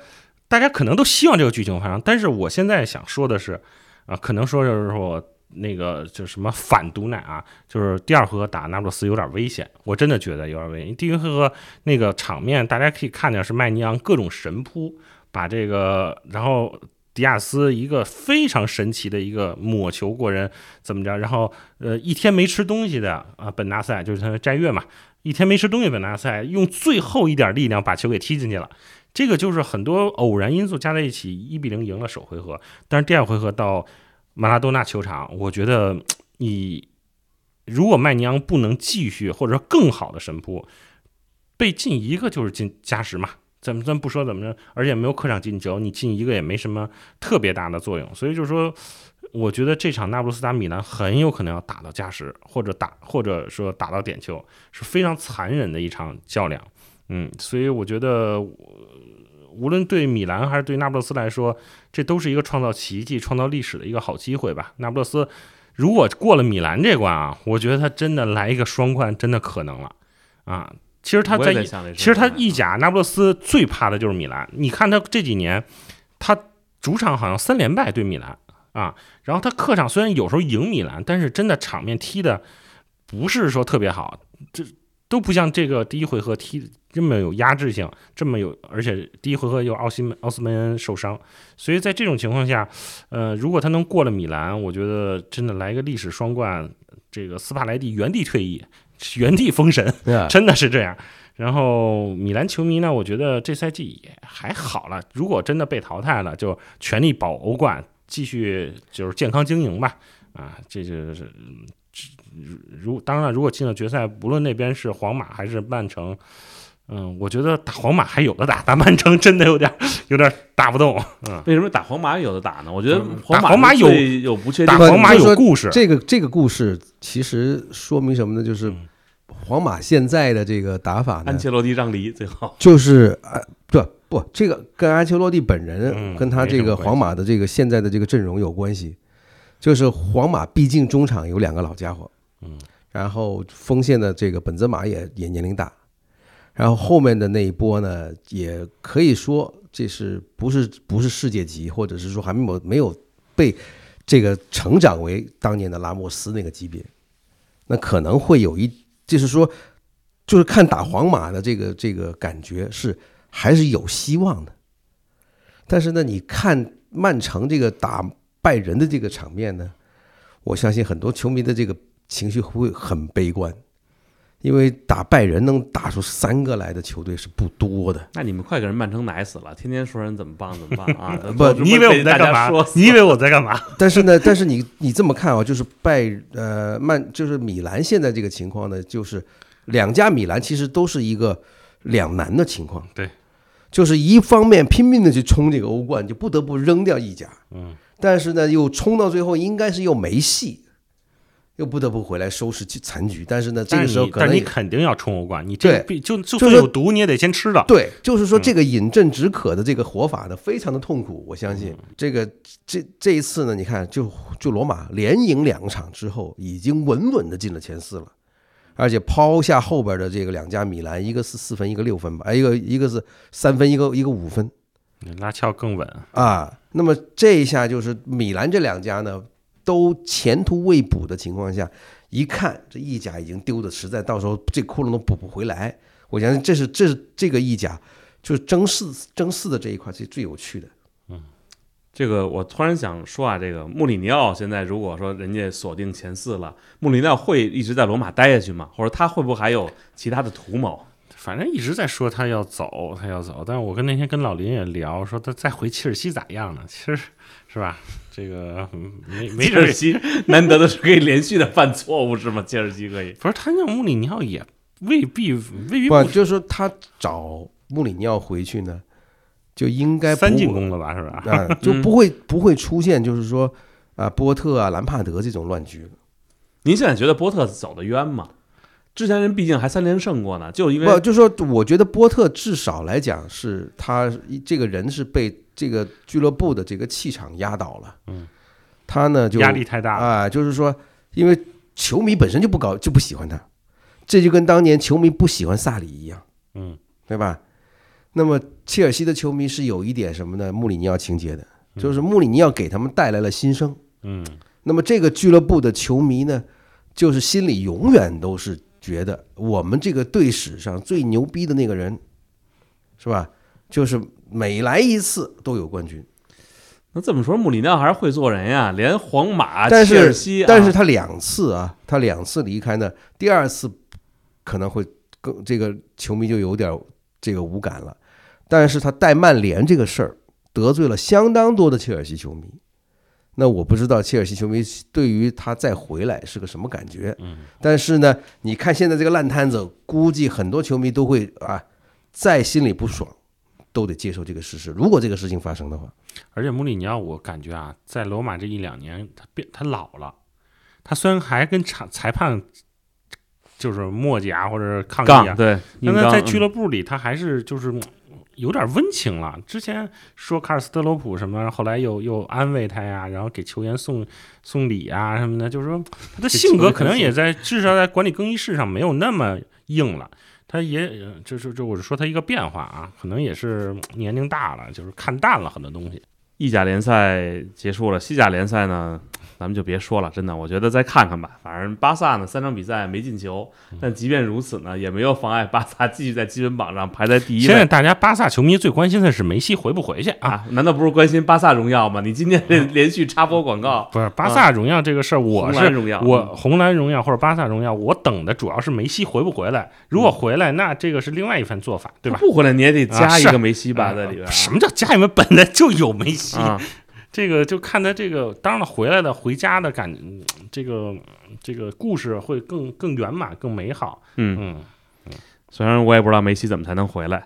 大家可能都希望这个剧情发生，但是我现在想说的是，啊，可能说就是我那个就什么反毒奶啊，就是第二回合打那不勒斯有点危险，我真的觉得有点危险。第一回合那个场面，大家可以看见是麦尼昂各种神扑，把这个然后。迪亚斯一个非常神奇的一个抹球过人，怎么着？然后呃，一天没吃东西的啊，本纳塞就是他的斋月嘛，一天没吃东西，本纳塞用最后一点力量把球给踢进去了。这个就是很多偶然因素加在一起，一比零赢了首回合。但是第二回合到马拉多纳球场，我觉得你如果麦尼昂不能继续或者说更好的神扑，被进一个就是进加时嘛。怎么咱不说怎么着，而且没有客场进球，你进一个也没什么特别大的作用。所以就是说，我觉得这场那不勒斯打米兰很有可能要打到加时，或者打或者说打到点球，是非常残忍的一场较量。嗯，所以我觉得，无论对米兰还是对那不勒斯来说，这都是一个创造奇迹、创造历史的一个好机会吧。那不勒斯如果过了米兰这关啊，我觉得他真的来一个双冠，真的可能了啊。其实他在，其实他意甲那不勒斯最怕的就是米兰。你看他这几年，他主场好像三连败对米兰啊，然后他客场虽然有时候赢米兰，但是真的场面踢的不是说特别好，这都不像这个第一回合踢这么有压制性，这么有，而且第一回合又奥西奥斯梅恩受伤，所以在这种情况下，呃，如果他能过了米兰，我觉得真的来一个历史双冠，这个斯帕莱蒂原地退役。原地封神，真的是这样。然后米兰球迷呢，我觉得这赛季也还好了。如果真的被淘汰了，就全力保欧冠，继续就是健康经营吧。啊，这就是如当然了，如果进了决赛，不论那边是皇马还是曼城，嗯，我觉得打皇马还有的打，打曼城真的有点有点打不动。嗯，为什么打皇马有的打呢？我觉得打皇马有有不确定，打皇马有故事。这个这个故事其实说明什么呢？就是。皇马现在的这个打法呢？安切洛蒂让梨最好就是啊，不不，这个跟安切洛蒂本人跟他这个皇马的这个现在的这个阵容有关系。就是皇马毕竟中场有两个老家伙，嗯，然后锋线的这个本泽马也也年龄大，然后后面的那一波呢，也可以说这是不是不是世界级，或者是说还没有没有被这个成长为当年的拉莫斯那个级别，那可能会有一。就是说，就是看打皇马的这个这个感觉是还是有希望的，但是呢，你看曼城这个打拜仁的这个场面呢，我相信很多球迷的这个情绪会很悲观，因为打拜仁能打出三个来的球队是不多的。那你们快给人曼城奶死了，天天说人怎么棒怎么棒啊？不，你以为我在干嘛？你以为我在干嘛？但是呢，但是你你这么看啊，就是拜呃曼就是米兰现在这个情况呢，就是两家米兰其实都是一个两难的情况。对，就是一方面拼命的去冲这个欧冠，就不得不扔掉一家。嗯，但是呢，又冲到最后应该是又没戏。又不得不回来收拾残局，但是呢，这个时候可能但你肯定要冲欧冠，你这就就算有毒，你也得先吃的。对，就是说这个饮鸩止渴的这个活法呢，非常的痛苦。我相信这个这这一次呢，你看，就就罗马连赢两场之后，已经稳稳的进了前四了，而且抛下后边的这个两家米兰，一个是四分，一个六分吧，哎，一个一个是三分，一个一个五分，拉翘更稳啊。那么这一下就是米兰这两家呢。都前途未卜的情况下，一看这意甲已经丢的实在，到时候这窟窿都补不回来。我相信这是这是这个意甲就是争四争四的这一块是最有趣的。嗯，这个我突然想说啊，这个穆里尼奥现在如果说人家锁定前四了，穆里尼奥会一直在罗马待下去吗？或者他会不会还有其他的图谋？反正一直在说他要走，他要走。但是我跟那天跟老林也聊，说他再回切尔西咋样呢？其实是吧？这个没没切尔西难得的是可以连续的犯错误是吗？切尔西可以？不是他那穆里尼奥也未必未必不，就是说他找穆里尼奥回去呢，就应该三进攻了吧？是吧？啊，就不会不会出现就是说啊波特啊兰帕德这种乱局。您现在觉得波特走的冤吗？之前人毕竟还三连胜过呢，就因为不，就是说，我觉得波特至少来讲是他这个人是被这个俱乐部的这个气场压倒了。嗯，他呢就压力太大了。啊，就是说，因为球迷本身就不高就不喜欢他，这就跟当年球迷不喜欢萨里一样，嗯，对吧？那么切尔西的球迷是有一点什么呢？穆里尼奥情节的，就是穆里尼奥给他们带来了新生。嗯，那么这个俱乐部的球迷呢，就是心里永远都是觉得我们这个队史上最牛逼的那个人，是吧？就是每来一次都有冠军，那这么说，穆里尼奥还是会做人呀，连皇马、但切尔是西啊，但是他两次啊，他两次离开呢，第二次可能会更这个球迷就有点这个无感了，但是他带曼联这个事儿得罪了相当多的切尔西球迷。那我不知道切尔西球迷对于他再回来是个什么感觉，嗯，但是呢，你看现在这个烂摊子，估计很多球迷都会啊，再心里不爽，都得接受这个事实。如果这个事情发生的话，而且穆里尼奥，我感觉啊，在罗马这一两年，他变他老了。他虽然还跟裁裁判就是磨叽或者是抗议啊，对，但他在俱乐部里，他还是就是嗯有点温情了。之前说卡尔斯特罗普什么，后来又又安慰他呀，然后给球员送送礼啊什么的，就是说他的性格可能也在至少在管理更衣室上没有那么硬了。他也呃就是就我是说他一个变化啊，可能也是年龄大了，就是看淡了很多东西。意甲联赛结束了，西甲联赛呢，咱们就别说了，真的，我觉得再看看吧。反正巴萨呢，三场比赛没进球，嗯但即便如此呢，也没有妨碍巴萨继续在积分榜上排在第一现在大家巴萨球迷最关心的是梅西回不回去啊？啊！难道不是关心巴萨荣耀吗？你今天这连续插播广告，不是巴萨荣耀这个事儿，我是红荣耀，我红蓝荣耀或者巴萨荣耀，我等的主要是梅西回不回来。如果回来，那这个是另外一番做法，对吧？不回来你也得加一个梅西吧，在里边啊。什么叫加里面本来就有梅西？啊？这个就看他这个，当然了，回来的回家的感，嗯这个这个故事会更更圆满、更美好。嗯，嗯虽然我也不知道梅西怎么才能回来。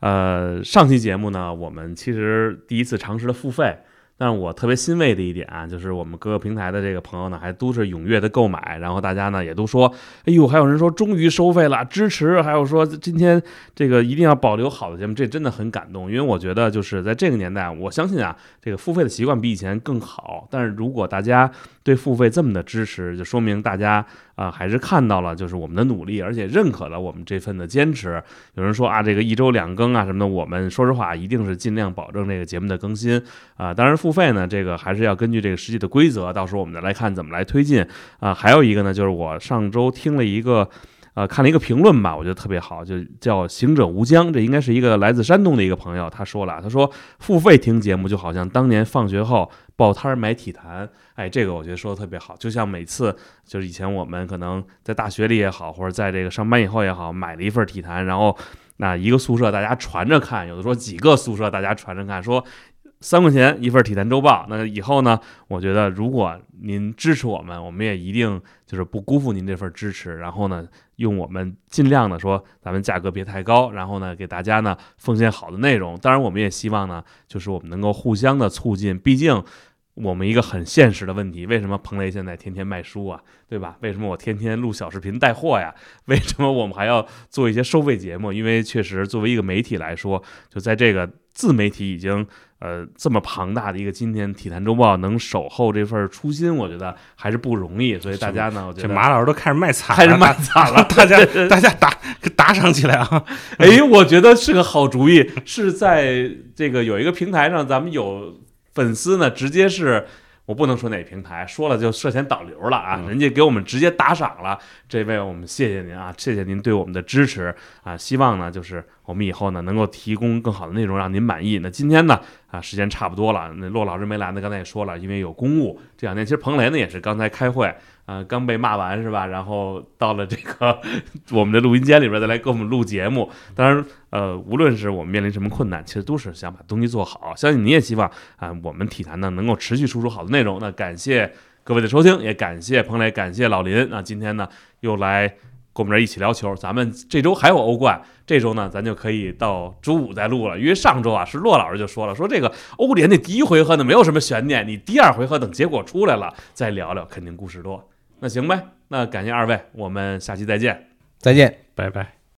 呃，上期节目呢，我们其实第一次尝试了付费，但是我特别欣慰的一点啊，就是我们各个平台的这个朋友呢，还都是踊跃的购买，然后大家呢也都说，哎呦，还有人说终于收费了，支持，还有说今天这个一定要保留好的节目，这真的很感动，因为我觉得就是在这个年代，我相信啊，这个付费的习惯比以前更好，但是如果大家对付费这么的支持，就说明大家啊、还是看到了就是我们的努力，而且认可了我们这份的坚持。有人说啊，这个一周两更啊什么的，我们说实话一定是尽量保证这个节目的更新啊、当然付费呢，这个还是要根据这个实际的规则，到时候我们再来看怎么来推进啊、还有一个呢，就是我上周听了一个。呃，看了一个评论吧，我觉得特别好，就叫“行者无疆”，这应该是一个来自山东的一个朋友，他说了，他说付费听节目就好像当年放学后报摊儿买体坛，哎，这个我觉得说的特别好，就像每次就是以前我们可能在大学里也好，或者在这个上班以后也好，买了一份体坛，然后那一个宿舍大家传着看，有的说几个宿舍大家传着看，说三块钱一份体坛周报。那以后呢，我觉得如果您支持我们，我们也一定就是不辜负您这份支持，然后呢，用我们尽量的说，咱们价格别太高，然后呢，给大家呢奉献好的内容。当然，我们也希望呢，就是我们能够互相的促进，毕竟。我们一个很现实的问题，为什么彭雷现在天天卖书啊，对吧？为什么我天天录小视频带货呀？为什么我们还要做一些收费节目？因为确实作为一个媒体来说，就在这个自媒体已经呃这么庞大的一个今天，体坛周报能守候这份初心，我觉得还是不容易。所以大家呢，我觉这得马老师都开始卖惨了，开始卖惨了，大家 大家打打赏起来啊！哎，我觉得是个好主意，是在这个有一个平台上，咱们有粉丝呢，直接是。我不能说哪平台，说了就涉嫌导流了啊！嗯人家给我们直接打赏了，这位我们谢谢您啊，谢谢您对我们的支持啊！希望呢，就是我们以后呢能够提供更好的内容让您满意。那今天呢啊，时间差不多了，那骆老师没来呢，刚才也说了，因为有公务。这两天其实彭雷呢也是刚才开会，啊，刚被骂完是吧？然后到了这个 我们的录音间里边再来给我们录节目。当然，呃，无论是我们面临什么困难，其实都是想把东西做好。相信你也希望啊、我们体坛呢能够持续输出好的内容。那感谢各位的收听，也感谢彭磊，感谢老林那，今天呢又来跟我们这儿一起聊球。咱们这周还有欧冠，这周呢咱就可以到周五再录了，因为上周啊是骆老师就说了，说这个欧联的第一回合呢没有什么悬念，你第二回合等结果出来了再聊聊，肯定故事多。那行呗，那感谢二位，我们下期再见。再见。拜拜。